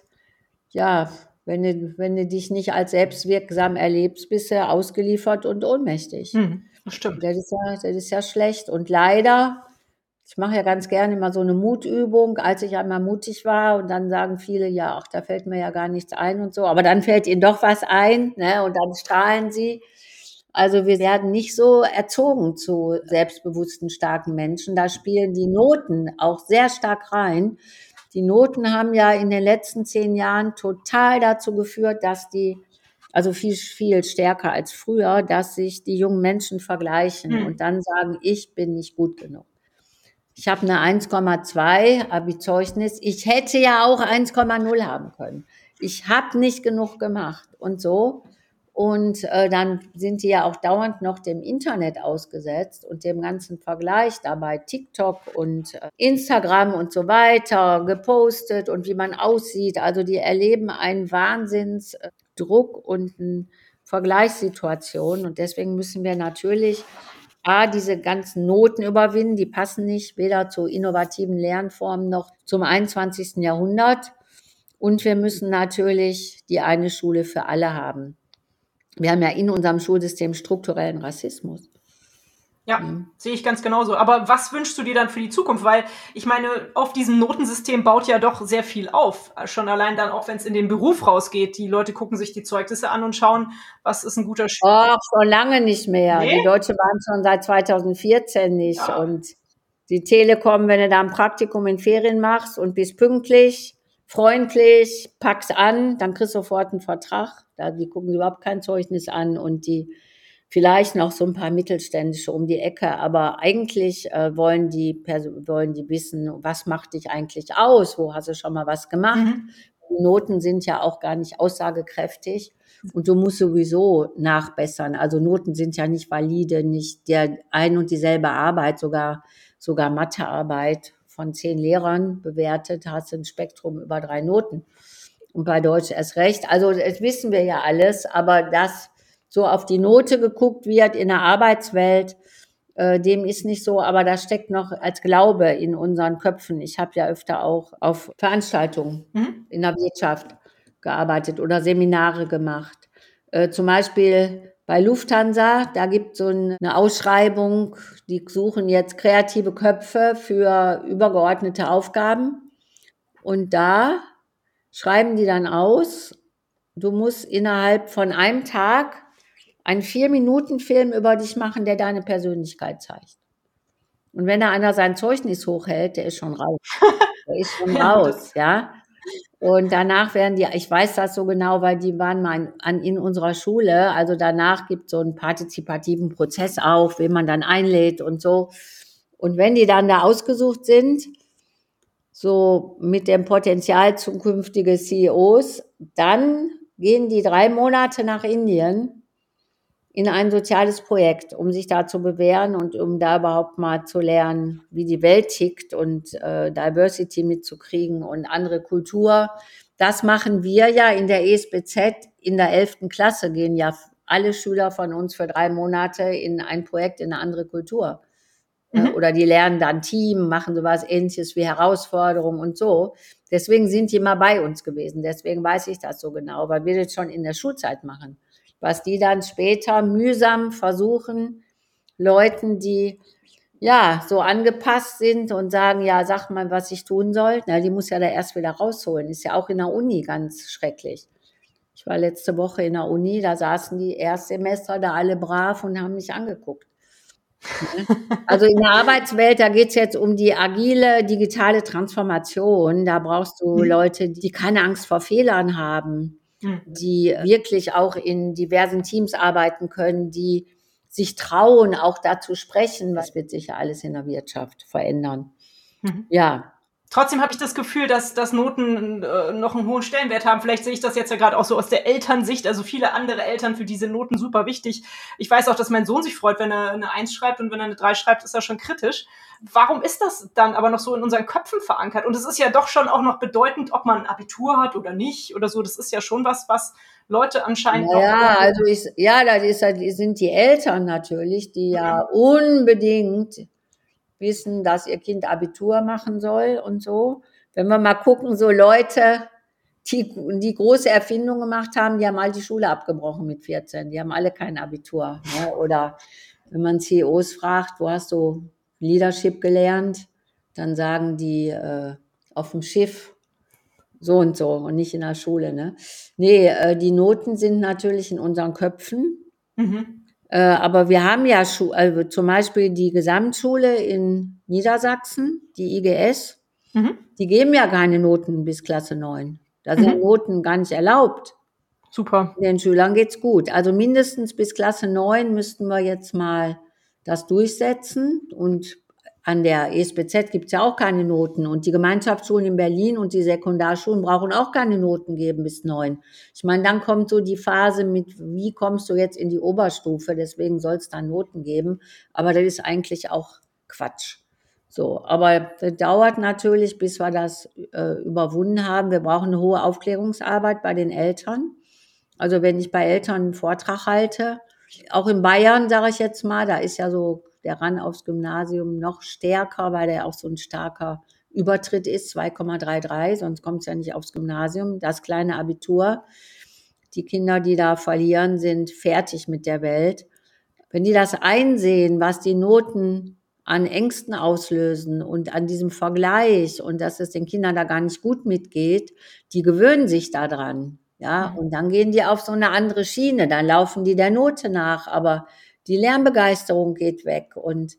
ja, wenn du, wenn du dich nicht als selbstwirksam erlebst, bist du ausgeliefert und ohnmächtig. Hm, das stimmt. Das ist, ja, das ist ja schlecht. Und leider, ich mache ja ganz gerne mal so eine Mutübung, als ich einmal mutig war und dann sagen viele, ja, ach, da fällt mir ja gar nichts ein und so. Aber dann fällt ihnen doch was ein ne? und dann strahlen sie. Also wir werden nicht so erzogen zu selbstbewussten, starken Menschen. Da spielen die Noten auch sehr stark rein. Die Noten haben ja in den letzten zehn Jahren total dazu geführt, dass die, also viel, viel stärker als früher, dass sich die jungen Menschen vergleichen hm. und dann sagen, ich bin nicht gut genug. Ich habe eine 1,2 Abi-Zeugnis. Ich hätte ja auch 1,0 haben können. Ich habe nicht genug gemacht und so. Und äh, dann sind die ja auch dauernd noch dem Internet ausgesetzt und dem ganzen Vergleich dabei, TikTok und äh, Instagram und so weiter gepostet und wie man aussieht. Also die erleben einen Wahnsinnsdruck und eine Vergleichssituation. Und deswegen müssen wir natürlich A, diese ganzen Noten überwinden, die passen nicht weder zu innovativen Lernformen noch zum 21. Jahrhundert. Und wir müssen natürlich die eine Schule für alle haben. Wir haben ja in unserem Schulsystem strukturellen Rassismus. Ja, mhm. sehe ich ganz genauso. Aber was wünschst du dir dann für die Zukunft? Weil ich meine, auf diesem Notensystem baut ja doch sehr viel auf. Schon allein dann auch, wenn es in den Beruf rausgeht. Die Leute gucken sich die Zeugnisse an und schauen, was ist ein guter Schüler. Oh, schon lange nicht mehr. Nee? Die Deutsche waren schon seit 2014 nicht. Ja. Und die Telekom, wenn du da ein Praktikum in Ferien machst und bist pünktlich, freundlich, packst an, dann kriegst du sofort einen Vertrag. Da, die gucken überhaupt kein Zeugnis an und die vielleicht noch so ein paar mittelständische um die Ecke, aber eigentlich äh, wollen die wollen die wissen, was macht dich eigentlich aus? Wo hast du schon mal was gemacht? Mhm. Noten sind ja auch gar nicht aussagekräftig und du musst sowieso nachbessern. Also Noten sind ja nicht valide, nicht der ein und dieselbe Arbeit, sogar sogar Mathearbeit von zehn Lehrern bewertet, hast du ein Spektrum über drei Noten. Und bei Deutsch erst recht. Also das wissen wir ja alles, aber dass so auf die Note geguckt wird in der Arbeitswelt, äh, dem ist nicht so, aber da steckt noch als Glaube in unseren Köpfen. Ich habe ja öfter auch auf Veranstaltungen mhm. in der Wirtschaft gearbeitet oder Seminare gemacht. Äh, zum Beispiel bei Lufthansa, da gibt es so eine Ausschreibung, die suchen jetzt kreative Köpfe für übergeordnete Aufgaben. Und da schreiben die dann aus, du musst innerhalb von einem Tag einen Vier-Minuten-Film über dich machen, der deine Persönlichkeit zeigt. Und wenn da einer sein Zeugnis hochhält, der ist schon raus. Der ist schon raus, ja. Und danach werden die, ich weiß das so genau, weil die waren mal in, an, in unserer Schule. Also danach gibt es so einen partizipativen Prozess auch, wen man dann einlädt und so. Und wenn die dann da ausgesucht sind, so mit dem Potenzial zukünftige CEOs, dann gehen die drei Monate nach Indien in ein soziales Projekt, um sich da zu bewähren und um da überhaupt mal zu lernen, wie die Welt tickt und äh, Diversity mitzukriegen und andere Kultur. Das machen wir ja in der ESBZ. In der 11. Klasse gehen ja alle Schüler von uns für drei Monate in ein Projekt in eine andere Kultur. Mhm. Oder die lernen dann Team, machen sowas ähnliches wie Herausforderungen und so. Deswegen sind die immer bei uns gewesen. Deswegen weiß ich das so genau, weil wir das schon in der Schulzeit machen was die dann später mühsam versuchen, Leuten, die ja so angepasst sind und sagen, ja, sag mal, was ich tun soll. Na, die muss ja da erst wieder rausholen. Ist ja auch in der Uni ganz schrecklich. Ich war letzte Woche in der Uni, da saßen die Erstsemester da alle brav und haben mich angeguckt. Also in der Arbeitswelt, da geht es jetzt um die agile digitale Transformation. Da brauchst du mhm. Leute, die keine Angst vor Fehlern haben, Mhm. die wirklich auch in diversen Teams arbeiten können, die sich trauen, auch dazu sprechen. Was wird sich ja alles in der Wirtschaft verändern? Mhm. Ja, Trotzdem habe ich das Gefühl, dass, dass Noten äh, noch einen hohen Stellenwert haben. Vielleicht sehe ich das jetzt ja gerade auch so aus der Elternsicht. Also viele andere Eltern für diese Noten super wichtig. Ich weiß auch, dass mein Sohn sich freut, wenn er eine Eins schreibt und wenn er eine Drei schreibt, ist er schon kritisch. Warum ist das dann aber noch so in unseren Köpfen verankert? Und es ist ja doch schon auch noch bedeutend, ob man ein Abitur hat oder nicht oder so. Das ist ja schon was, was Leute anscheinend ja, Ja, also ich, ja, das ist, das sind die Eltern natürlich, die ja mhm. unbedingt wissen, dass ihr Kind Abitur machen soll und so. Wenn wir mal gucken, so Leute, die, die große Erfindungen gemacht haben, die haben all die Schule abgebrochen mit 14. Die haben alle kein Abitur. Ne? Oder wenn man CEOs fragt, wo hast du Leadership gelernt, dann sagen die äh, auf dem Schiff so und so und nicht in der Schule. Ne? Nee, äh, die Noten sind natürlich in unseren Köpfen. Mhm. Äh, aber wir haben ja Schu also zum Beispiel die Gesamtschule in Niedersachsen, die IGS, Mhm. die geben ja keine Noten bis Klasse 9. Da sind Mhm. Noten gar nicht erlaubt. Super. Den Schülern geht's gut. Also mindestens bis Klasse 9 müssten wir jetzt mal das durchsetzen. Und an der ESBZ gibt's ja auch keine Noten. Und die Gemeinschaftsschulen in Berlin und die Sekundarschulen brauchen auch keine Noten geben bis 9. Ich meine, dann kommt so die Phase mit, wie kommst du jetzt in die Oberstufe? Deswegen soll es da Noten geben. Aber das ist eigentlich auch Quatsch. So, aber das dauert natürlich, bis wir das äh, überwunden haben. Wir brauchen eine hohe Aufklärungsarbeit bei den Eltern. Also wenn ich bei Eltern einen Vortrag halte, auch in Bayern, sage ich jetzt mal, da ist ja so der Ran aufs Gymnasium noch stärker, weil der auch so ein starker Übertritt ist, 2,33, sonst kommt es ja nicht aufs Gymnasium. Das kleine Abitur. Die Kinder, die da verlieren, sind fertig mit der Welt. Wenn die das einsehen, was die Noten an Ängsten auslösen und an diesem Vergleich und dass es den Kindern da gar nicht gut mitgeht, die gewöhnen sich daran. Ja, Mhm. und dann gehen die auf so eine andere Schiene, dann laufen die der Note nach, aber die Lernbegeisterung geht weg und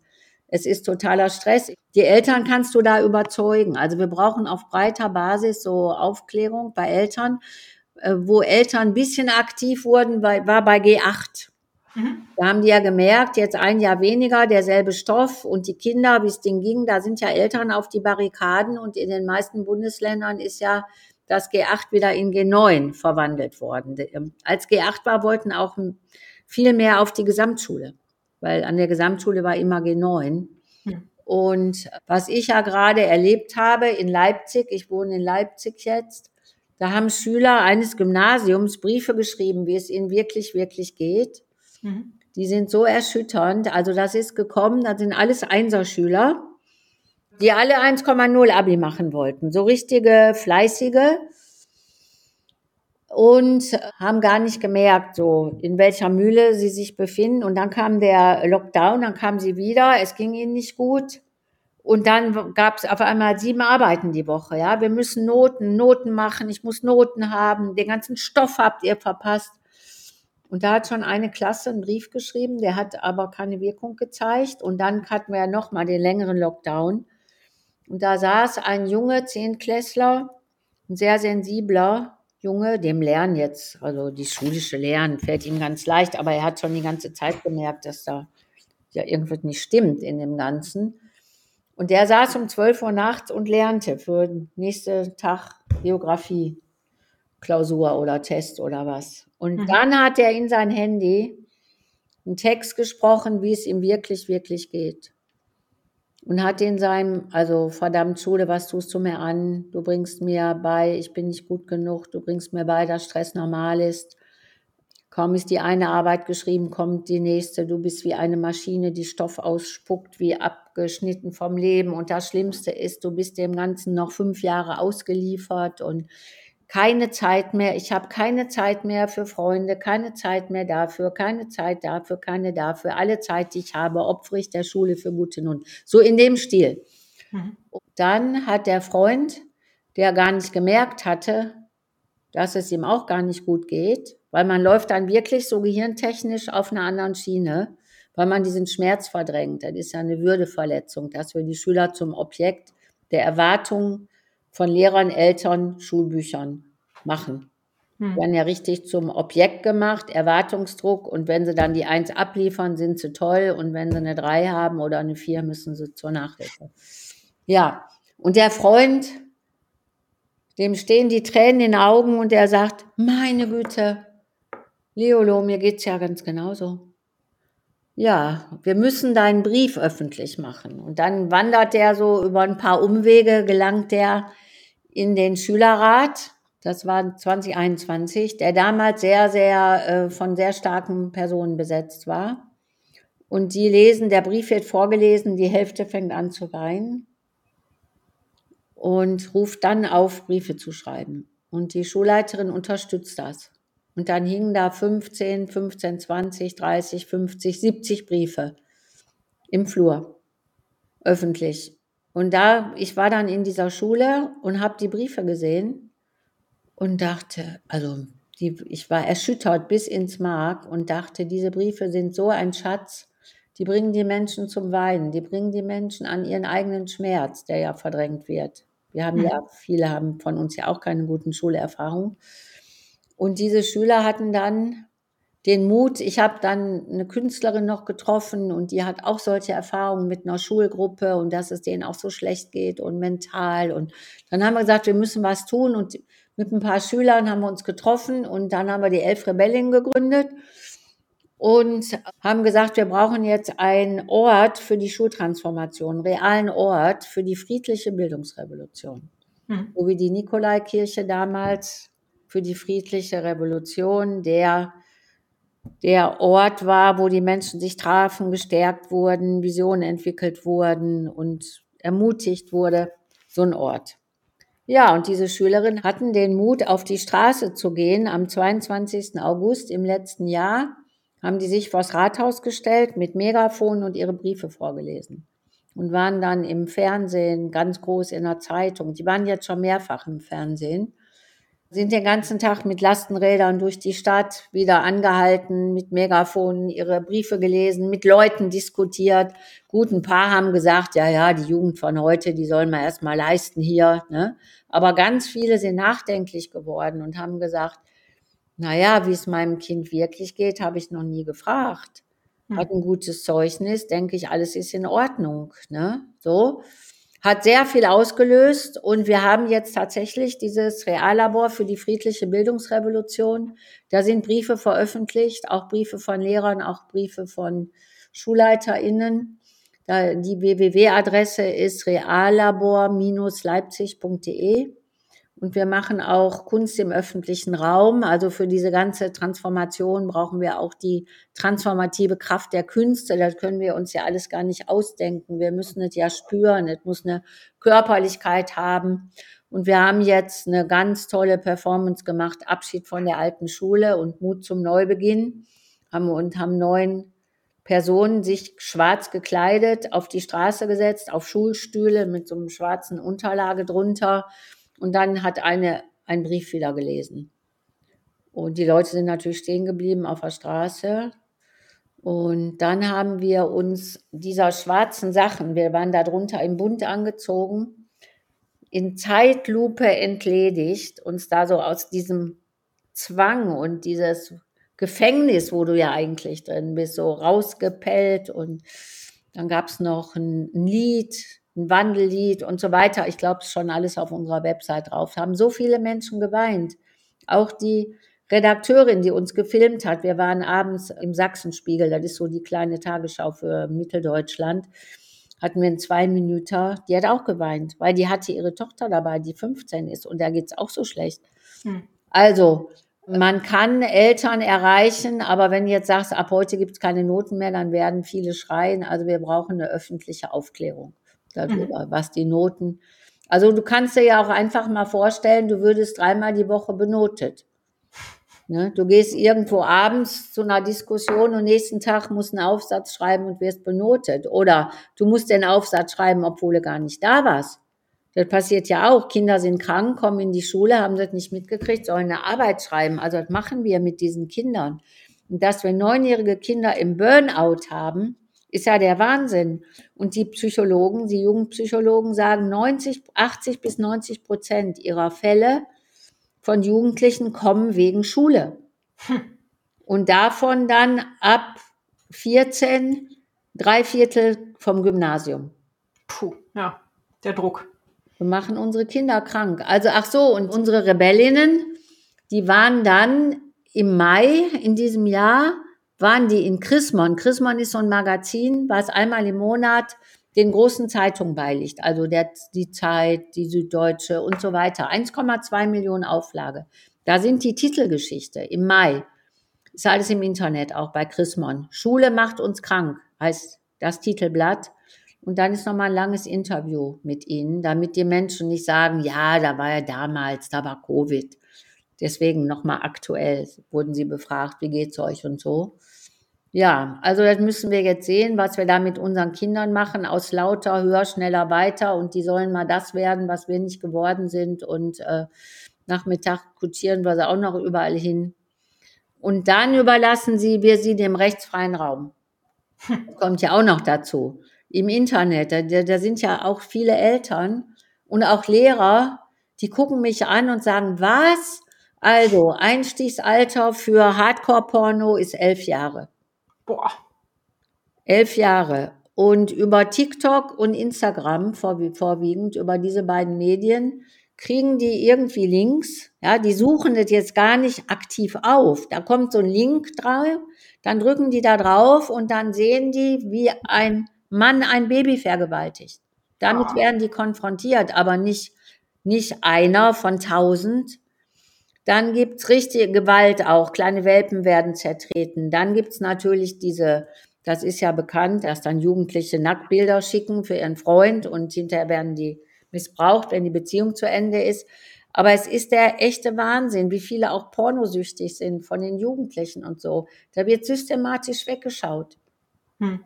es ist totaler Stress. Die Eltern kannst du da überzeugen. Also wir brauchen auf breiter Basis so Aufklärung bei Eltern. Äh, Wo Eltern ein bisschen aktiv wurden, war bei G8. Mhm. Da haben die ja gemerkt, jetzt ein Jahr weniger, derselbe Stoff und die Kinder, wie es denen ging, da sind ja Eltern auf die Barrikaden und in den meisten Bundesländern ist ja das G8 wieder in G9 verwandelt worden. Ähm, Als G8 war, wollten auch viel mehr auf die Gesamtschule, weil an der Gesamtschule war immer G9. Hm. Und was ich ja gerade erlebt habe in Leipzig, ich wohne in Leipzig jetzt, da haben Schüler eines Gymnasiums Briefe geschrieben, wie es ihnen wirklich, wirklich geht. Mhm. Die sind so erschütternd. Also das ist gekommen, das sind alles Einserschüler, die alle 1,0 Abi machen wollten. So richtige, fleißige und haben gar nicht gemerkt, so in welcher Mühle sie sich befinden. Und dann kam der Lockdown, dann kamen sie wieder, es ging ihnen nicht gut. Und dann gab es auf einmal sieben Arbeiten die Woche. Ja, wir müssen Noten, Noten machen. Ich muss Noten haben. Den ganzen Stoff habt ihr verpasst. Und da hat schon eine Klasse einen Brief geschrieben, der hat aber keine Wirkung gezeigt. Und dann hatten wir ja nochmal den längeren Lockdown. Und da saß ein Junge, Zehntklässler, ein sehr sensibler Junge, dem Lernen jetzt, also die schulische Lernen fällt ihm ganz leicht, aber er hat schon die ganze Zeit gemerkt, dass da ja irgendwas nicht stimmt in dem Ganzen. Und der saß um 12 Uhr nachts und lernte für den nächsten Tag Geografie. Klausur oder Test oder was. Und Mhm. dann hat er in sein Handy einen Text gesprochen, wie es ihm wirklich, wirklich geht. Und hat in seinem, also verdammt Schule, was tust du mir an? Du bringst mir bei, ich bin nicht gut genug, du bringst mir bei, dass Stress normal ist. Kaum ist die eine Arbeit geschrieben, kommt die nächste. Du bist wie eine Maschine, die Stoff ausspuckt, wie abgeschnitten vom Leben. Und das Schlimmste ist, du bist dem Ganzen noch fünf Jahre ausgeliefert und keine Zeit mehr. Ich habe keine Zeit mehr für Freunde, keine Zeit mehr dafür, keine Zeit dafür, keine dafür. Alle Zeit, die ich habe, opfere ich der Schule für gute Nun. So in dem Stil. Mhm. Und dann hat der Freund, der gar nicht gemerkt hatte, dass es ihm auch gar nicht gut geht, weil man läuft dann wirklich so gehirntechnisch auf einer anderen Schiene, weil man diesen Schmerz verdrängt. Das ist ja eine Würdeverletzung, dass wir die Schüler zum Objekt der Erwartung von Lehrern, Eltern, Schulbüchern machen. Hm. Die werden ja richtig zum Objekt gemacht, Erwartungsdruck. Und wenn sie dann die Eins abliefern, sind sie toll. Und wenn sie eine Drei haben oder eine Vier, müssen sie zur Nachhilfe. Ja, und der Freund, dem stehen die Tränen in den Augen und der sagt, meine Güte, Leolo, mir geht's ja ganz genauso. Ja, wir müssen deinen Brief öffentlich machen. Und dann wandert der so über ein paar Umwege, gelangt der in den Schülerrat. Das war 2021, der damals sehr, sehr äh, von sehr starken Personen besetzt war. Und die lesen, der Brief wird vorgelesen, die Hälfte fängt an zu weinen und ruft dann auf, Briefe zu schreiben. Und die Schulleiterin unterstützt das. Und dann hingen da 15, 15, 20, 30, 50, 70 Briefe im Flur, öffentlich. Und da, ich war dann in dieser Schule und habe die Briefe gesehen und dachte, also die, ich war erschüttert bis ins Mark und dachte, diese Briefe sind so ein Schatz, die bringen die Menschen zum Weinen, die bringen die Menschen an ihren eigenen Schmerz, der ja verdrängt wird. Wir haben mhm. ja, viele haben von uns ja auch keine guten Schulerfahrungen. Und diese Schüler hatten dann den Mut, ich habe dann eine Künstlerin noch getroffen und die hat auch solche Erfahrungen mit einer Schulgruppe und dass es denen auch so schlecht geht und mental. Und dann haben wir gesagt, wir müssen was tun und mit ein paar Schülern haben wir uns getroffen und dann haben wir die Elf Rebellen gegründet und haben gesagt, wir brauchen jetzt einen Ort für die Schultransformation, einen realen Ort für die friedliche Bildungsrevolution. Mhm. So wie die Nikolaikirche damals für die friedliche Revolution, der der Ort war, wo die Menschen sich trafen, gestärkt wurden, Visionen entwickelt wurden und ermutigt wurde. So ein Ort. Ja, und diese Schülerinnen hatten den Mut, auf die Straße zu gehen. Am 22. August im letzten Jahr haben die sich vors Rathaus gestellt mit Megafon und ihre Briefe vorgelesen und waren dann im Fernsehen ganz groß in der Zeitung. Die waren jetzt schon mehrfach im Fernsehen sind den ganzen Tag mit Lastenrädern durch die Stadt wieder angehalten, mit Megafonen ihre Briefe gelesen, mit Leuten diskutiert. Gut, ein paar haben gesagt, ja, ja, die Jugend von heute, die sollen wir erstmal leisten hier. Ne? Aber ganz viele sind nachdenklich geworden und haben gesagt, na ja, wie es meinem Kind wirklich geht, habe ich noch nie gefragt. Hm. Hat ein gutes Zeugnis, denke ich, alles ist in Ordnung. Ne? So hat sehr viel ausgelöst und wir haben jetzt tatsächlich dieses Reallabor für die friedliche Bildungsrevolution. Da sind Briefe veröffentlicht, auch Briefe von Lehrern, auch Briefe von SchulleiterInnen. Die www-Adresse ist reallabor-leipzig.de. Und wir machen auch Kunst im öffentlichen Raum. Also für diese ganze Transformation brauchen wir auch die transformative Kraft der Künste. Das können wir uns ja alles gar nicht ausdenken. Wir müssen es ja spüren. Es muss eine Körperlichkeit haben. Und wir haben jetzt eine ganz tolle Performance gemacht. Abschied von der alten Schule und Mut zum Neubeginn. Haben und haben neun Personen sich schwarz gekleidet auf die Straße gesetzt, auf Schulstühle mit so einem schwarzen Unterlage drunter und dann hat eine einen Brief wieder gelesen. Und die Leute sind natürlich stehen geblieben auf der Straße. Und dann haben wir uns dieser schwarzen Sachen, wir waren da drunter im Bund angezogen, in Zeitlupe entledigt, uns da so aus diesem Zwang und dieses Gefängnis, wo du ja eigentlich drin bist, so rausgepellt. Und dann gab es noch ein Lied, ein Wandellied und so weiter. Ich glaube, es ist schon alles auf unserer Website drauf. Da haben so viele Menschen geweint. Auch die Redakteurin, die uns gefilmt hat, wir waren abends im Sachsenspiegel, das ist so die kleine Tagesschau für Mitteldeutschland, hatten wir einen zwei Minuten, die hat auch geweint, weil die hatte ihre Tochter dabei, die 15 ist und da geht es auch so schlecht. Hm. Also, man kann Eltern erreichen, aber wenn du jetzt sagst, ab heute gibt es keine Noten mehr, dann werden viele schreien. Also wir brauchen eine öffentliche Aufklärung darüber, mhm. was die Noten. Also du kannst dir ja auch einfach mal vorstellen, du würdest dreimal die Woche benotet. Ne? Du gehst irgendwo abends zu einer Diskussion und nächsten Tag musst einen Aufsatz schreiben und wirst benotet. Oder du musst den Aufsatz schreiben, obwohl du gar nicht da warst. Das passiert ja auch. Kinder sind krank, kommen in die Schule, haben das nicht mitgekriegt, sollen eine Arbeit schreiben. Also das machen wir mit diesen Kindern. Und dass wir neunjährige Kinder im Burnout haben, ist ja der Wahnsinn. Und die Psychologen, die Jugendpsychologen sagen, 90, 80 bis 90 Prozent ihrer Fälle von Jugendlichen kommen wegen Schule. Hm. Und davon dann ab 14 drei Viertel vom Gymnasium. Puh, ja, der Druck. Wir machen unsere Kinder krank. Also, ach so, und unsere Rebellinnen, die waren dann im Mai in diesem Jahr waren die in Chrismon. Chrismon ist so ein Magazin, was einmal im Monat den großen Zeitungen beiliegt, also der, die Zeit, die Süddeutsche und so weiter. 1,2 Millionen Auflage. Da sind die Titelgeschichte im Mai. Ist alles im Internet, auch bei Chrismon. Schule macht uns krank, heißt das Titelblatt. Und dann ist nochmal ein langes Interview mit ihnen, damit die Menschen nicht sagen, ja, da war ja damals, da war Covid. Deswegen nochmal aktuell wurden sie befragt, wie geht's euch und so. Ja, also das müssen wir jetzt sehen, was wir da mit unseren Kindern machen, aus lauter, höher, schneller, weiter und die sollen mal das werden, was wir nicht geworden sind und äh, Nachmittag kutschieren wir sie auch noch überall hin. Und dann überlassen sie wir sie dem rechtsfreien Raum. Kommt ja auch noch dazu. Im Internet, da, da sind ja auch viele Eltern und auch Lehrer, die gucken mich an und sagen, was? Also, Einstiegsalter für Hardcore-Porno ist elf Jahre. Boah. Elf Jahre. Und über TikTok und Instagram vorwiegend, über diese beiden Medien, kriegen die irgendwie Links. Ja, die suchen das jetzt gar nicht aktiv auf. Da kommt so ein Link drauf, dann drücken die da drauf und dann sehen die, wie ein Mann ein Baby vergewaltigt. Damit ah. werden die konfrontiert, aber nicht, nicht einer von tausend. Dann gibt's richtige Gewalt auch. Kleine Welpen werden zertreten. Dann gibt's natürlich diese, das ist ja bekannt, dass dann Jugendliche Nacktbilder schicken für ihren Freund und hinterher werden die missbraucht, wenn die Beziehung zu Ende ist. Aber es ist der echte Wahnsinn, wie viele auch pornosüchtig sind von den Jugendlichen und so. Da wird systematisch weggeschaut. Hm.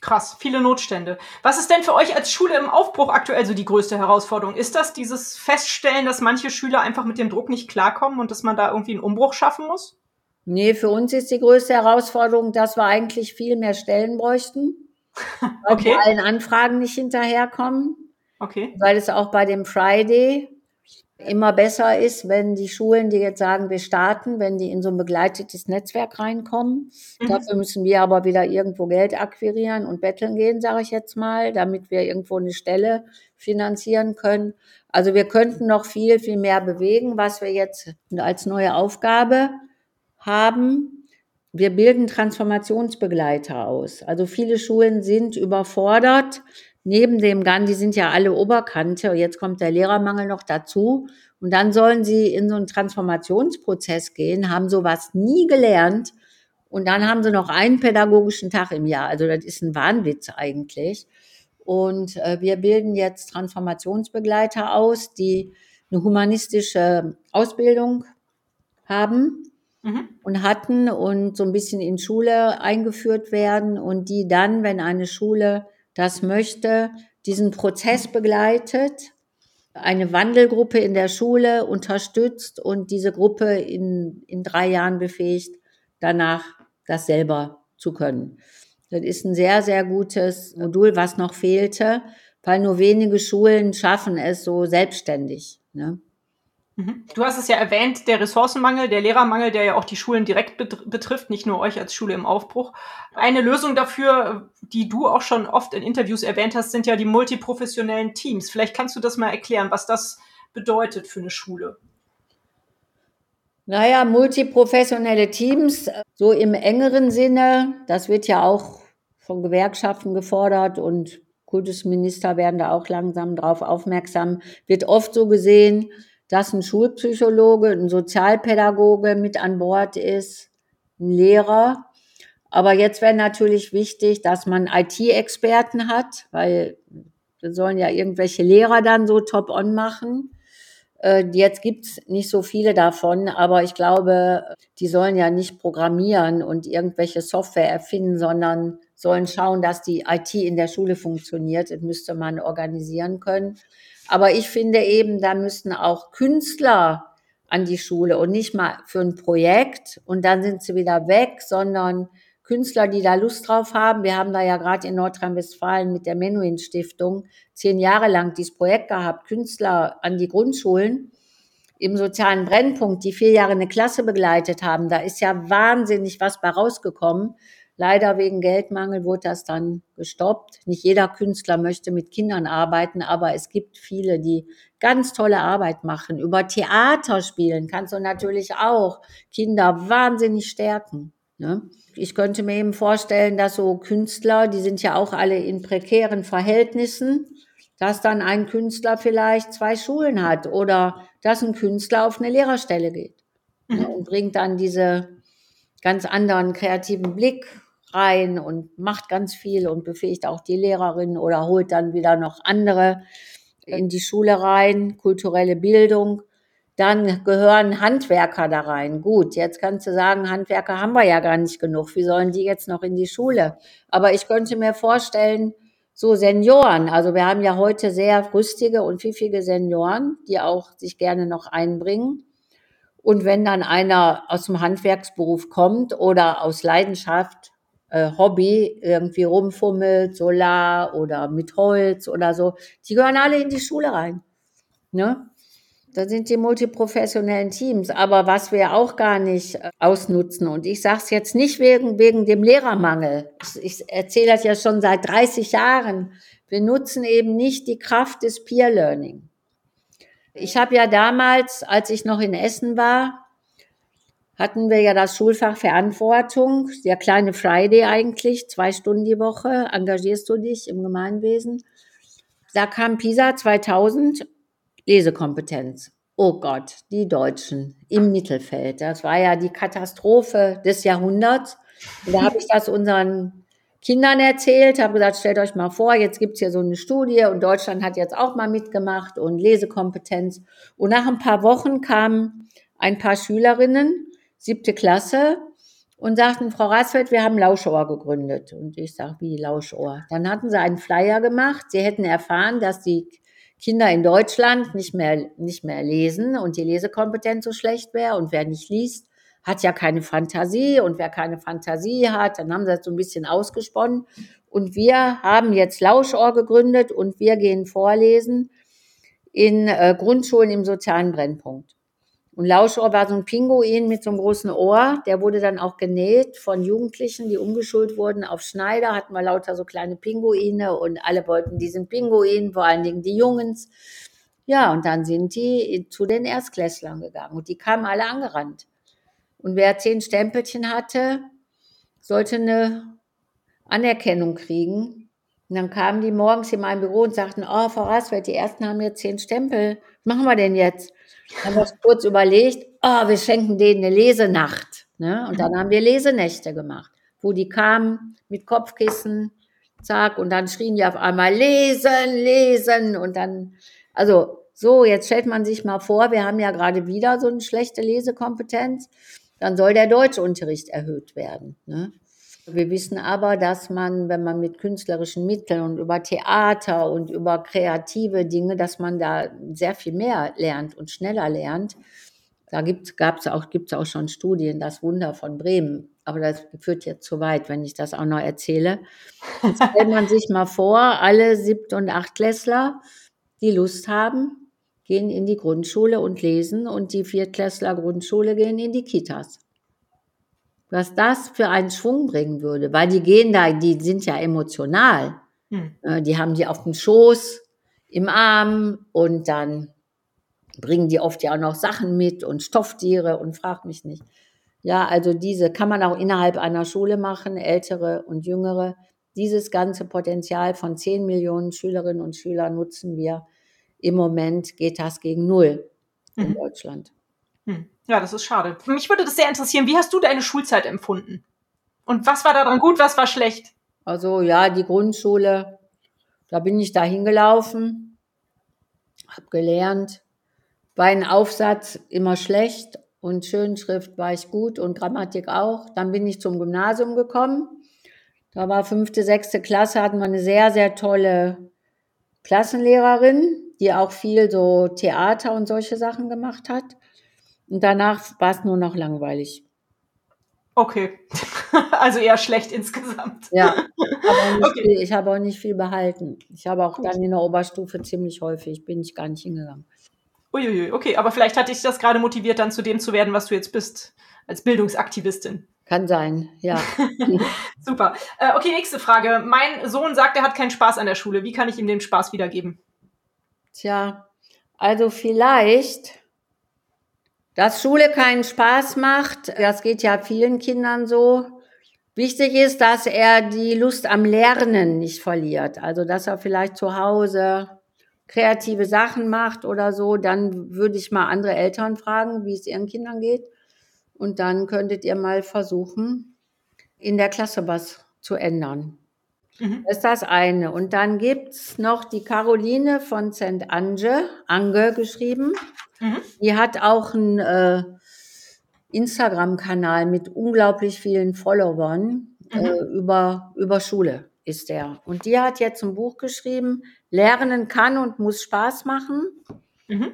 Krass, viele Notstände. Was ist denn für euch als Schule im Aufbruch aktuell so die größte Herausforderung? Ist das dieses Feststellen, dass manche Schüler einfach mit dem Druck nicht klarkommen und dass man da irgendwie einen Umbruch schaffen muss? Nee, für uns ist die größte Herausforderung, dass wir eigentlich viel mehr Stellen bräuchten. okay. Weil allen Anfragen nicht hinterherkommen. Okay. Weil es auch bei dem Friday immer besser ist, wenn die Schulen, die jetzt sagen, wir starten, wenn die in so ein begleitetes Netzwerk reinkommen. Mhm. Dafür müssen wir aber wieder irgendwo Geld akquirieren und betteln gehen, sage ich jetzt mal, damit wir irgendwo eine Stelle finanzieren können. Also wir könnten noch viel, viel mehr bewegen, was wir jetzt als neue Aufgabe haben. Wir bilden Transformationsbegleiter aus. Also viele Schulen sind überfordert neben dem GAN, die sind ja alle Oberkante, jetzt kommt der Lehrermangel noch dazu. Und dann sollen sie in so einen Transformationsprozess gehen, haben sowas nie gelernt. Und dann haben sie noch einen pädagogischen Tag im Jahr. Also das ist ein Wahnwitz eigentlich. Und äh, wir bilden jetzt Transformationsbegleiter aus, die eine humanistische Ausbildung haben mhm. und hatten und so ein bisschen in Schule eingeführt werden und die dann, wenn eine Schule das möchte, diesen Prozess begleitet, eine Wandelgruppe in der Schule unterstützt und diese Gruppe in, in drei Jahren befähigt, danach das selber zu können. Das ist ein sehr, sehr gutes Modul, was noch fehlte, weil nur wenige Schulen schaffen es so selbstständig. Ne? Mhm. Du hast es ja erwähnt, der Ressourcenmangel, der Lehrermangel, der ja auch die Schulen direkt betrifft, nicht nur euch als Schule im Aufbruch. Eine Lösung dafür, die du auch schon oft in Interviews erwähnt hast, sind ja die multiprofessionellen Teams. Vielleicht kannst du das mal erklären, was das bedeutet für eine Schule. Naja, multiprofessionelle Teams, so im engeren Sinne, das wird ja auch von Gewerkschaften gefordert und Kultusminister werden da auch langsam drauf aufmerksam, wird oft so gesehen, dass ein Schulpsychologe, ein Sozialpädagoge mit an Bord ist, ein Lehrer. Aber jetzt wäre natürlich wichtig, dass man IT-Experten hat, weil wir sollen ja irgendwelche Lehrer dann so top-on machen. Äh, jetzt gibt's nicht so viele davon, aber ich glaube, die sollen ja nicht programmieren und irgendwelche Software erfinden, sondern sollen schauen, dass die IT in der Schule funktioniert. Das müsste man organisieren können. Aber ich finde eben, da müssten auch Künstler an die Schule und nicht mal für ein Projekt und dann sind sie wieder weg, sondern Künstler, die da Lust drauf haben. Wir haben da ja gerade in Nordrhein-Westfalen mit der Menuhin Stiftung zehn Jahre lang dieses Projekt gehabt, Künstler an die Grundschulen im sozialen Brennpunkt, die vier Jahre eine Klasse begleitet haben. Da ist ja wahnsinnig was bei rausgekommen. Leider wegen Geldmangel wurde das dann gestoppt. Nicht jeder Künstler möchte mit Kindern arbeiten, aber es gibt viele, die ganz tolle Arbeit machen. Über Theater spielen kannst du natürlich auch Kinder wahnsinnig stärken. Ne? Ich könnte mir eben vorstellen, dass so Künstler, die sind ja auch alle in prekären Verhältnissen, dass dann ein Künstler vielleicht zwei Schulen hat oder dass ein Künstler auf eine Lehrerstelle geht ne? mhm. und bringt dann diese ganz anderen kreativen Blick rein und macht ganz viel und befähigt auch die Lehrerin oder holt dann wieder noch andere in die Schule rein, kulturelle Bildung. Dann gehören Handwerker da rein. Gut, jetzt kannst du sagen, Handwerker haben wir ja gar nicht genug. Wie sollen die jetzt noch in die Schule? Aber ich könnte mir vorstellen, so Senioren. Also wir haben ja heute sehr rüstige und pfiffige Senioren, die auch sich gerne noch einbringen. Und wenn dann einer aus dem Handwerksberuf kommt oder aus Leidenschaft, Hobby irgendwie rumfummelt, Solar oder mit Holz oder so, die gehören alle in die Schule rein. Ne? Da sind die multiprofessionellen Teams. Aber was wir auch gar nicht äh, ausnutzen, und ich sage es jetzt nicht wegen, wegen dem Lehrermangel, ich, ich erzähle das ja schon seit 30 Jahren, wir nutzen eben nicht die Kraft des Peer Learning. Ich habe ja damals, als ich noch in Essen war, hatten wir ja das Schulfach Verantwortung, der kleine Friday eigentlich, zwei Stunden die Woche, engagierst du dich im Gemeinwesen. Da kam PISA 2000 Lesekompetenz. Oh Gott, die Deutschen im Mittelfeld. Das war ja die Katastrophe des Jahrhunderts. Und da habe ich das unseren Kindern erzählt, habe gesagt, stellt euch mal vor, jetzt gibt's hier so eine Studie und Deutschland hat jetzt auch mal mitgemacht und Lesekompetenz. Und nach ein paar Wochen kamen ein paar Schülerinnen, siebte Klasse, und sagten, Frau Rasfeld, wir haben Lauschohr gegründet. Und ich sage, wie Lauschohr? Dann hatten sie einen Flyer gemacht. Sie hätten erfahren, dass die Kinder in Deutschland nicht mehr, nicht mehr lesen und die Lesekompetenz so schlecht wäre. Und wer nicht liest, hat ja keine Fantasie. Und wer keine Fantasie hat, dann haben sie das so ein bisschen ausgesponnen. Und wir haben jetzt Lauschohr gegründet und wir gehen vorlesen in äh, Grundschulen im sozialen Brennpunkt. Und Lauschohr war so ein Pinguin mit so einem großen Ohr. Der wurde dann auch genäht von Jugendlichen, die umgeschult wurden auf Schneider. Hatten wir lauter so kleine Pinguine und alle wollten diesen Pinguin, vor allen Dingen die Jungens. Ja, und dann sind die zu den Erstklässlern gegangen und die kamen alle angerannt. Und wer zehn Stempelchen hatte, sollte eine Anerkennung kriegen. Und dann kamen die morgens in mein Büro und sagten, oh, Frau Rasfeld, die Ersten haben jetzt zehn Stempel. Was machen wir denn jetzt? Haben wir kurz überlegt, oh, wir schenken denen eine Lesenacht. Ne? Und dann haben wir Lesenächte gemacht, wo die kamen mit Kopfkissen, zack, und dann schrien die auf einmal lesen, lesen und dann, also so, jetzt stellt man sich mal vor, wir haben ja gerade wieder so eine schlechte Lesekompetenz, dann soll der Deutschunterricht erhöht werden. Ne? Wir wissen aber, dass man, wenn man mit künstlerischen Mitteln und über Theater und über kreative Dinge, dass man da sehr viel mehr lernt und schneller lernt. Da gibt es auch, gibt's auch schon Studien, das Wunder von Bremen. Aber das führt jetzt zu weit, wenn ich das auch noch erzähle. Jetzt stellt man sich mal vor, alle Siebt- und Achtklässler, die Lust haben, gehen in die Grundschule und lesen und die Viertklässler Grundschule gehen in die Kitas was das für einen Schwung bringen würde, weil die gehen da, die sind ja emotional. Hm. Äh, die haben die auf dem Schoß, im Arm und dann bringen die oft ja auch noch Sachen mit und Stofftiere und frag mich nicht. Ja, also diese kann man auch innerhalb einer Schule machen, ältere und jüngere. Dieses ganze Potenzial von 10 Millionen Schülerinnen und Schülern nutzen wir. Im Moment geht das gegen Null in mhm. Deutschland. Hm. Ja, das ist schade. Mich würde das sehr interessieren. Wie hast du deine Schulzeit empfunden? Und was war daran gut, was war schlecht? Also ja, die Grundschule, da bin ich da hingelaufen, habe gelernt, war ein Aufsatz immer schlecht und Schönschrift war ich gut und Grammatik auch. Dann bin ich zum Gymnasium gekommen. Da war fünfte, sechste Klasse, hatten wir eine sehr, sehr tolle Klassenlehrerin, die auch viel so Theater und solche Sachen gemacht hat. Und danach war es nur noch langweilig. Okay. also eher schlecht insgesamt. Ja. Aber okay. viel, ich habe auch nicht viel behalten. Ich habe auch Gut. dann in der Oberstufe ziemlich häufig, bin ich gar nicht hingegangen. Uiuiui, okay, aber vielleicht hat dich das gerade motiviert, dann zu dem zu werden, was du jetzt bist, als Bildungsaktivistin. Kann sein, ja. Super. Äh, okay, nächste Frage. Mein Sohn sagt, er hat keinen Spaß an der Schule. Wie kann ich ihm den Spaß wiedergeben? Tja, also vielleicht dass Schule keinen Spaß macht, das geht ja vielen Kindern so. Wichtig ist, dass er die Lust am Lernen nicht verliert. Also, dass er vielleicht zu Hause kreative Sachen macht oder so. Dann würde ich mal andere Eltern fragen, wie es ihren Kindern geht. Und dann könntet ihr mal versuchen, in der Klasse was zu ändern. Mhm. Das ist das eine. Und dann gibt's noch die Caroline von St. Ange, Ange geschrieben. Mhm. Die hat auch einen äh, Instagram-Kanal mit unglaublich vielen Followern äh, mhm. äh, über, über Schule. ist der. Und die hat jetzt ein Buch geschrieben, Lernen kann und muss Spaß machen. Mhm.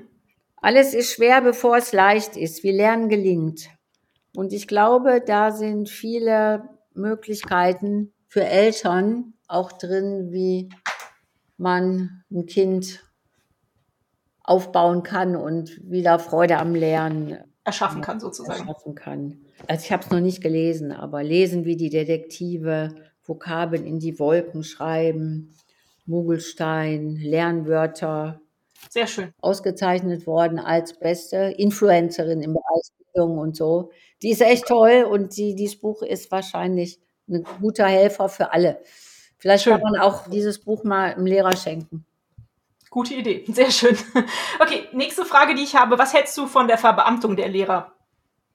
Alles ist schwer, bevor es leicht ist. Wie Lernen gelingt. Und ich glaube, da sind viele Möglichkeiten für Eltern auch drin, wie man ein Kind aufbauen kann und wieder Freude am Lernen erschaffen kann, sozusagen. Erschaffen kann. Also ich habe es noch nicht gelesen, aber lesen wie die Detektive, Vokabeln in die Wolken schreiben, Mugelstein, Lernwörter. Sehr schön. Ausgezeichnet worden als beste Influencerin im Bereich Bildung und so. Die ist echt toll und die, dieses Buch ist wahrscheinlich ein guter Helfer für alle. Vielleicht schön. kann man auch dieses Buch mal im Lehrer schenken. Gute Idee, sehr schön. Okay, nächste Frage, die ich habe. Was hältst du von der Verbeamtung der Lehrer?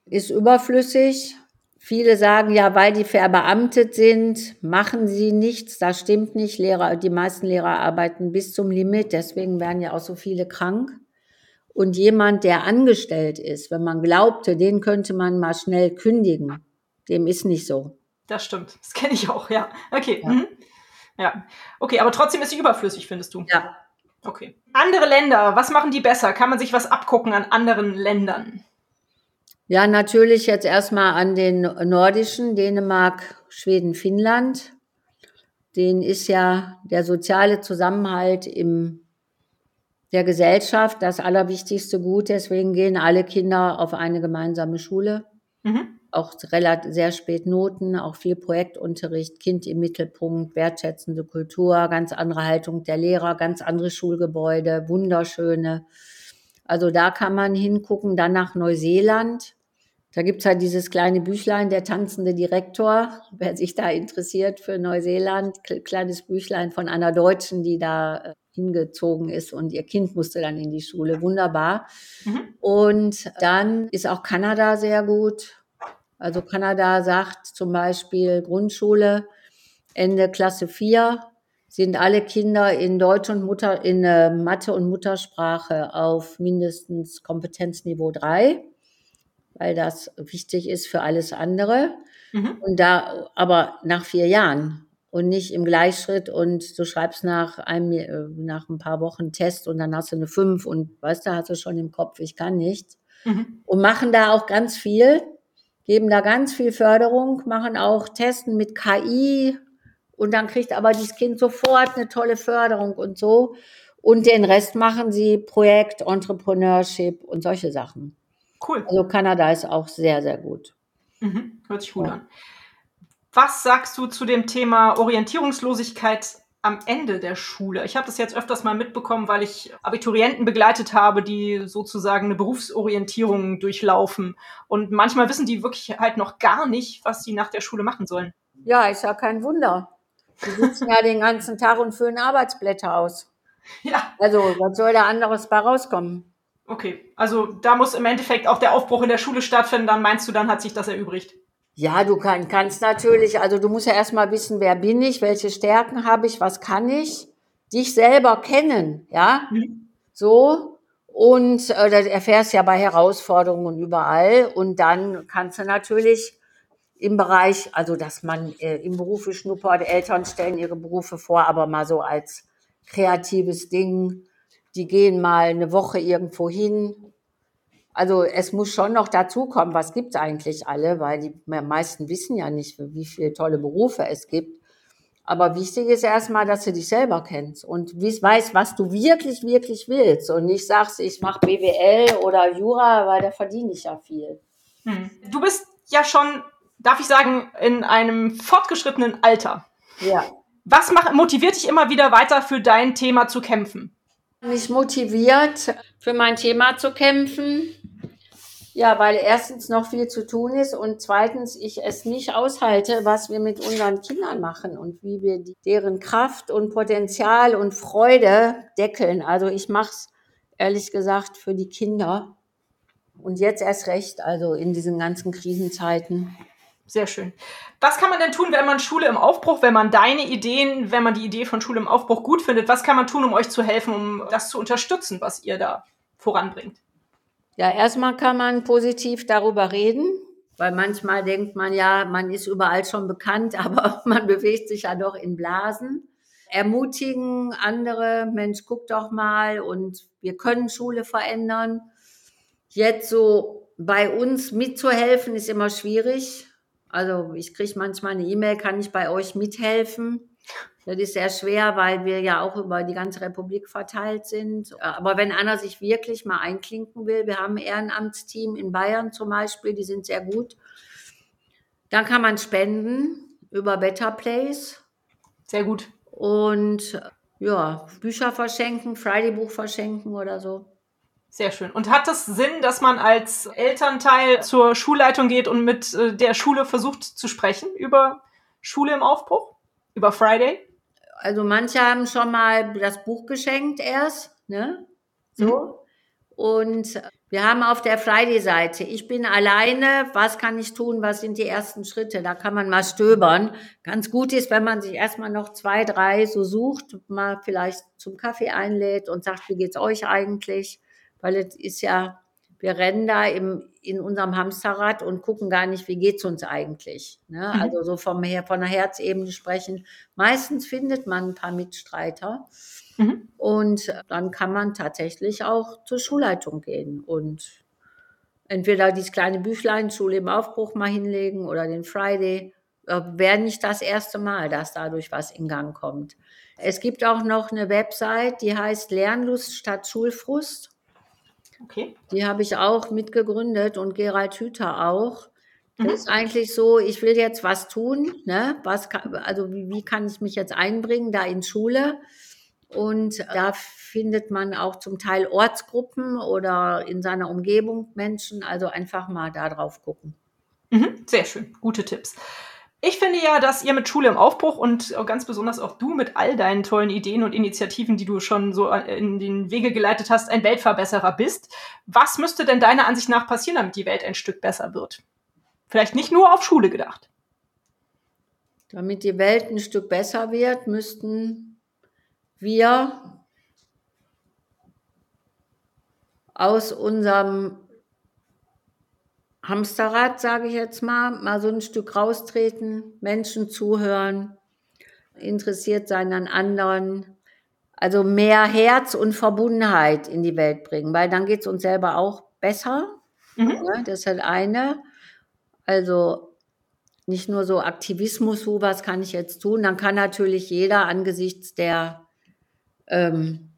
Ist überflüssig. Viele sagen ja, weil die verbeamtet sind, machen sie nichts. Das stimmt nicht. Lehrer, die meisten Lehrer arbeiten bis zum Limit. Deswegen werden ja auch so viele krank. Und jemand, der angestellt ist, wenn man glaubte, den könnte man mal schnell kündigen, dem ist nicht so. Das stimmt. Das kenne ich auch, ja. Okay. Ja. Mhm. ja. Okay, aber trotzdem ist sie überflüssig, findest du? Ja. Okay. Andere Länder, was machen die besser? Kann man sich was abgucken an anderen Ländern? Ja, natürlich jetzt erstmal an den nordischen, Dänemark, Schweden, Finnland. Den ist ja der soziale Zusammenhalt im, der Gesellschaft das allerwichtigste Gut. Deswegen gehen alle Kinder auf eine gemeinsame Schule. Mhm auch relativ, sehr spät Noten, auch viel Projektunterricht, Kind im Mittelpunkt, wertschätzende Kultur, ganz andere Haltung der Lehrer, ganz andere Schulgebäude, wunderschöne. Also da kann man hingucken. Dann nach Neuseeland. Da gibt's halt dieses kleine Büchlein, der tanzende Direktor. Wer sich da interessiert für Neuseeland, kleines Büchlein von einer Deutschen, die da äh, hingezogen ist und ihr Kind musste dann in die Schule. Wunderbar. Mhm. Und dann ist auch Kanada sehr gut. Also Kanada sagt zum Beispiel Grundschule, Ende Klasse 4 sind alle Kinder in Deutsch und Mutter, in äh, Mathe und Muttersprache auf mindestens Kompetenzniveau 3, weil das wichtig ist für alles andere. Mhm. Und da, aber nach vier Jahren und nicht im Gleichschritt und du schreibst nach einem, äh, nach ein paar Wochen Test und dann hast du eine 5 und weißt du, hast du schon im Kopf, ich kann nicht. Mhm. Und machen da auch ganz viel geben da ganz viel Förderung, machen auch Testen mit KI und dann kriegt aber dieses Kind sofort eine tolle Förderung und so. Und den Rest machen sie Projekt, Entrepreneurship und solche Sachen. Cool. Also Kanada ist auch sehr, sehr gut. Mhm, hört sich gut ja. an. Was sagst du zu dem Thema Orientierungslosigkeit am Ende der Schule. Ich habe das jetzt öfters mal mitbekommen, weil ich Abiturienten begleitet habe, die sozusagen eine Berufsorientierung durchlaufen. Und manchmal wissen die wirklich halt noch gar nicht, was sie nach der Schule machen sollen. Ja, ist ja kein Wunder. Die sitzen ja den ganzen Tag und füllen Arbeitsblätter aus. Ja. Also, was soll da anderes bei rauskommen? Okay, also da muss im Endeffekt auch der Aufbruch in der Schule stattfinden, dann meinst du, dann hat sich das erübrigt. Ja, du kann, kannst natürlich, also du musst ja erstmal wissen, wer bin ich, welche Stärken habe ich, was kann ich, dich selber kennen, ja, mhm. so. Und äh, das erfährst ja bei Herausforderungen überall. Und dann kannst du natürlich im Bereich, also dass man äh, im Berufe schnuppert, Eltern stellen ihre Berufe vor, aber mal so als kreatives Ding. Die gehen mal eine Woche irgendwo hin, also es muss schon noch dazukommen, was gibt's eigentlich alle, weil die meisten wissen ja nicht, wie viele tolle Berufe es gibt. Aber wichtig ist erstmal, dass du dich selber kennst und weißt, was du wirklich, wirklich willst. Und nicht sagst, ich mache BWL oder Jura, weil da verdiene ich ja viel. Hm. Du bist ja schon, darf ich sagen, in einem fortgeschrittenen Alter. Ja. Was motiviert dich immer wieder weiter für dein Thema zu kämpfen? Mich motiviert, für mein Thema zu kämpfen, ja, weil erstens noch viel zu tun ist und zweitens ich es nicht aushalte, was wir mit unseren Kindern machen und wie wir deren Kraft und Potenzial und Freude deckeln. Also ich mache es ehrlich gesagt für die Kinder und jetzt erst recht, also in diesen ganzen Krisenzeiten. Sehr schön. Was kann man denn tun, wenn man Schule im Aufbruch, wenn man deine Ideen, wenn man die Idee von Schule im Aufbruch gut findet? Was kann man tun, um euch zu helfen, um das zu unterstützen, was ihr da voranbringt? Ja, erstmal kann man positiv darüber reden. Weil manchmal denkt man ja, man ist überall schon bekannt, aber man bewegt sich ja doch in Blasen. Ermutigen andere, Mensch, guck doch mal und wir können Schule verändern. Jetzt so bei uns mitzuhelfen ist immer schwierig. Also ich kriege manchmal eine E-Mail, kann ich bei euch mithelfen? Das ist sehr schwer, weil wir ja auch über die ganze Republik verteilt sind. Aber wenn einer sich wirklich mal einklinken will, wir haben ein Ehrenamtsteam in Bayern zum Beispiel, die sind sehr gut. Dann kann man spenden über Better Place. Sehr gut. Und ja, Bücher verschenken, Friday-Buch verschenken oder so. Sehr schön. Und hat es Sinn, dass man als Elternteil zur Schulleitung geht und mit äh, der Schule versucht zu sprechen über Schule im Aufbruch? Über Friday? Also manche haben schon mal das Buch geschenkt erst, ne? So. Mhm. Und wir haben auf der Friday-Seite, ich bin alleine, was kann ich tun, was sind die ersten Schritte? Da kann man mal stöbern. Ganz gut ist, wenn man sich erstmal noch zwei, drei so sucht, mal vielleicht zum Kaffee einlädt und sagt, wie geht's euch eigentlich? Weil es ist ja wir rennen da im, in unserem Hamsterrad und gucken gar nicht, wie geht's uns eigentlich. Ne? Mhm. Also so vom her, von der Herzebene sprechen. Meistens findet man ein paar Mitstreiter. Mhm. Und dann kann man tatsächlich auch zur Schulleitung gehen und entweder dieses kleine Büchlein Schule im Aufbruch mal hinlegen oder den Friday. Äh, Wäre nicht das erste Mal, dass dadurch was in Gang kommt. Es gibt auch noch eine Website, die heißt Lernlust statt Schulfrust. Okay. Die habe ich auch mitgegründet und Gerald Hüther auch. Das mhm. ist eigentlich so, ich will jetzt was tun, ne? Was kann, also wie, wie kann ich mich jetzt einbringen da in Schule? Und da findet man auch zum Teil Ortsgruppen oder in seiner Umgebung Menschen. Also einfach mal da drauf gucken. Mhm, sehr schön, gute Tipps. Ich finde ja, dass ihr mit Schule im Aufbruch und ganz besonders auch du mit all deinen tollen Ideen und Initiativen, die du schon so in den Wege geleitet hast, ein Weltverbesserer bist. Was müsste denn deiner Ansicht nach passieren, damit die Welt ein Stück besser wird? Vielleicht nicht nur auf Schule gedacht. Damit die Welt ein Stück besser wird, müssten wir aus unserem Hamsterrad, sage ich jetzt mal, mal so ein Stück raustreten, Menschen zuhören, interessiert sein an anderen, also mehr Herz und Verbundenheit in die Welt bringen, weil dann geht es uns selber auch besser. Mhm. Ja, das ist halt eine. Also nicht nur so Aktivismus, wo was kann ich jetzt tun, dann kann natürlich jeder angesichts der ähm,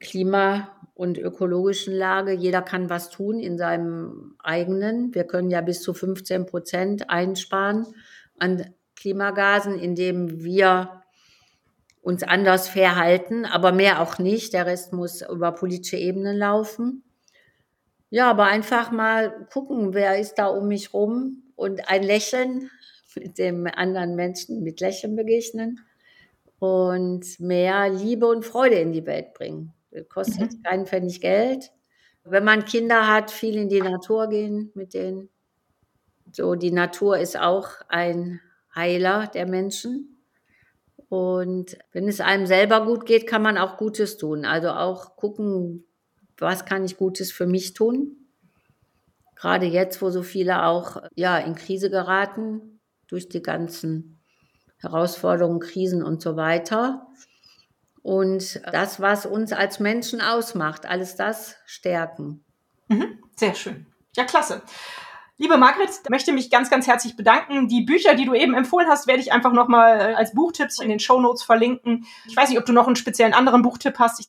Klima- und ökologischen Lage. Jeder kann was tun in seinem eigenen. Wir können ja bis zu 15 Prozent einsparen an Klimagasen, indem wir uns anders verhalten, aber mehr auch nicht. Der Rest muss über politische Ebenen laufen. Ja, aber einfach mal gucken, wer ist da um mich rum und ein Lächeln mit dem anderen Menschen mit Lächeln begegnen und mehr Liebe und Freude in die Welt bringen. Kostet mhm. keinen Pfennig Geld. Wenn man Kinder hat, viel in die Natur gehen mit denen. So, die Natur ist auch ein Heiler der Menschen. Und wenn es einem selber gut geht, kann man auch Gutes tun. Also auch gucken, was kann ich Gutes für mich tun. Gerade jetzt, wo so viele auch ja, in Krise geraten durch die ganzen Herausforderungen, Krisen und so weiter. Und das, was uns als Menschen ausmacht, alles das stärken. Mhm, sehr schön. Ja, klasse. Liebe Margret, möchte mich ganz, ganz herzlich bedanken. Die Bücher, die du eben empfohlen hast, werde ich einfach nochmal als Buchtipps in den Show Notes verlinken. Ich weiß nicht, ob du noch einen speziellen anderen Buchtipp hast. Ich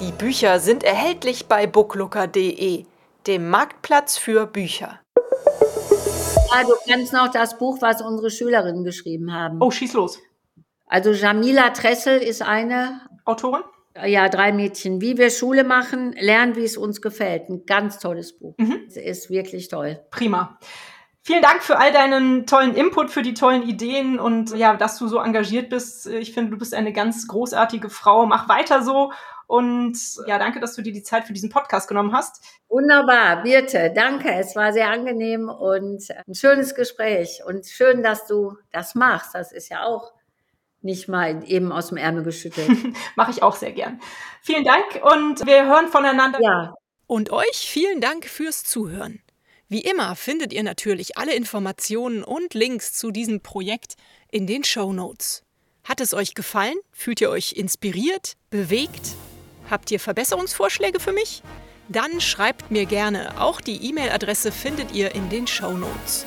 die Bücher sind erhältlich bei booklooker.de, dem Marktplatz für Bücher. Ja, du kennst noch das Buch, was unsere Schülerinnen geschrieben haben. Oh, schieß los. Also Jamila Tressel ist eine Autorin. Ja, drei Mädchen. Wie wir Schule machen, lernen, wie es uns gefällt. Ein ganz tolles Buch. Mhm. Es ist wirklich toll. Prima. Vielen Dank für all deinen tollen Input, für die tollen Ideen und ja, dass du so engagiert bist. Ich finde, du bist eine ganz großartige Frau. Mach weiter so. Und ja, danke, dass du dir die Zeit für diesen Podcast genommen hast. Wunderbar, Birte, danke. Es war sehr angenehm und ein schönes Gespräch. Und schön, dass du das machst. Das ist ja auch nicht mal eben aus dem Ärmel geschüttelt. Mache ich auch sehr gern. Vielen Dank und wir hören voneinander. Ja. Und euch vielen Dank fürs Zuhören. Wie immer findet ihr natürlich alle Informationen und Links zu diesem Projekt in den Show Notes. Hat es euch gefallen? Fühlt ihr euch inspiriert, bewegt? Habt ihr Verbesserungsvorschläge für mich? Dann schreibt mir gerne. Auch die E-Mail-Adresse findet ihr in den Show Notes.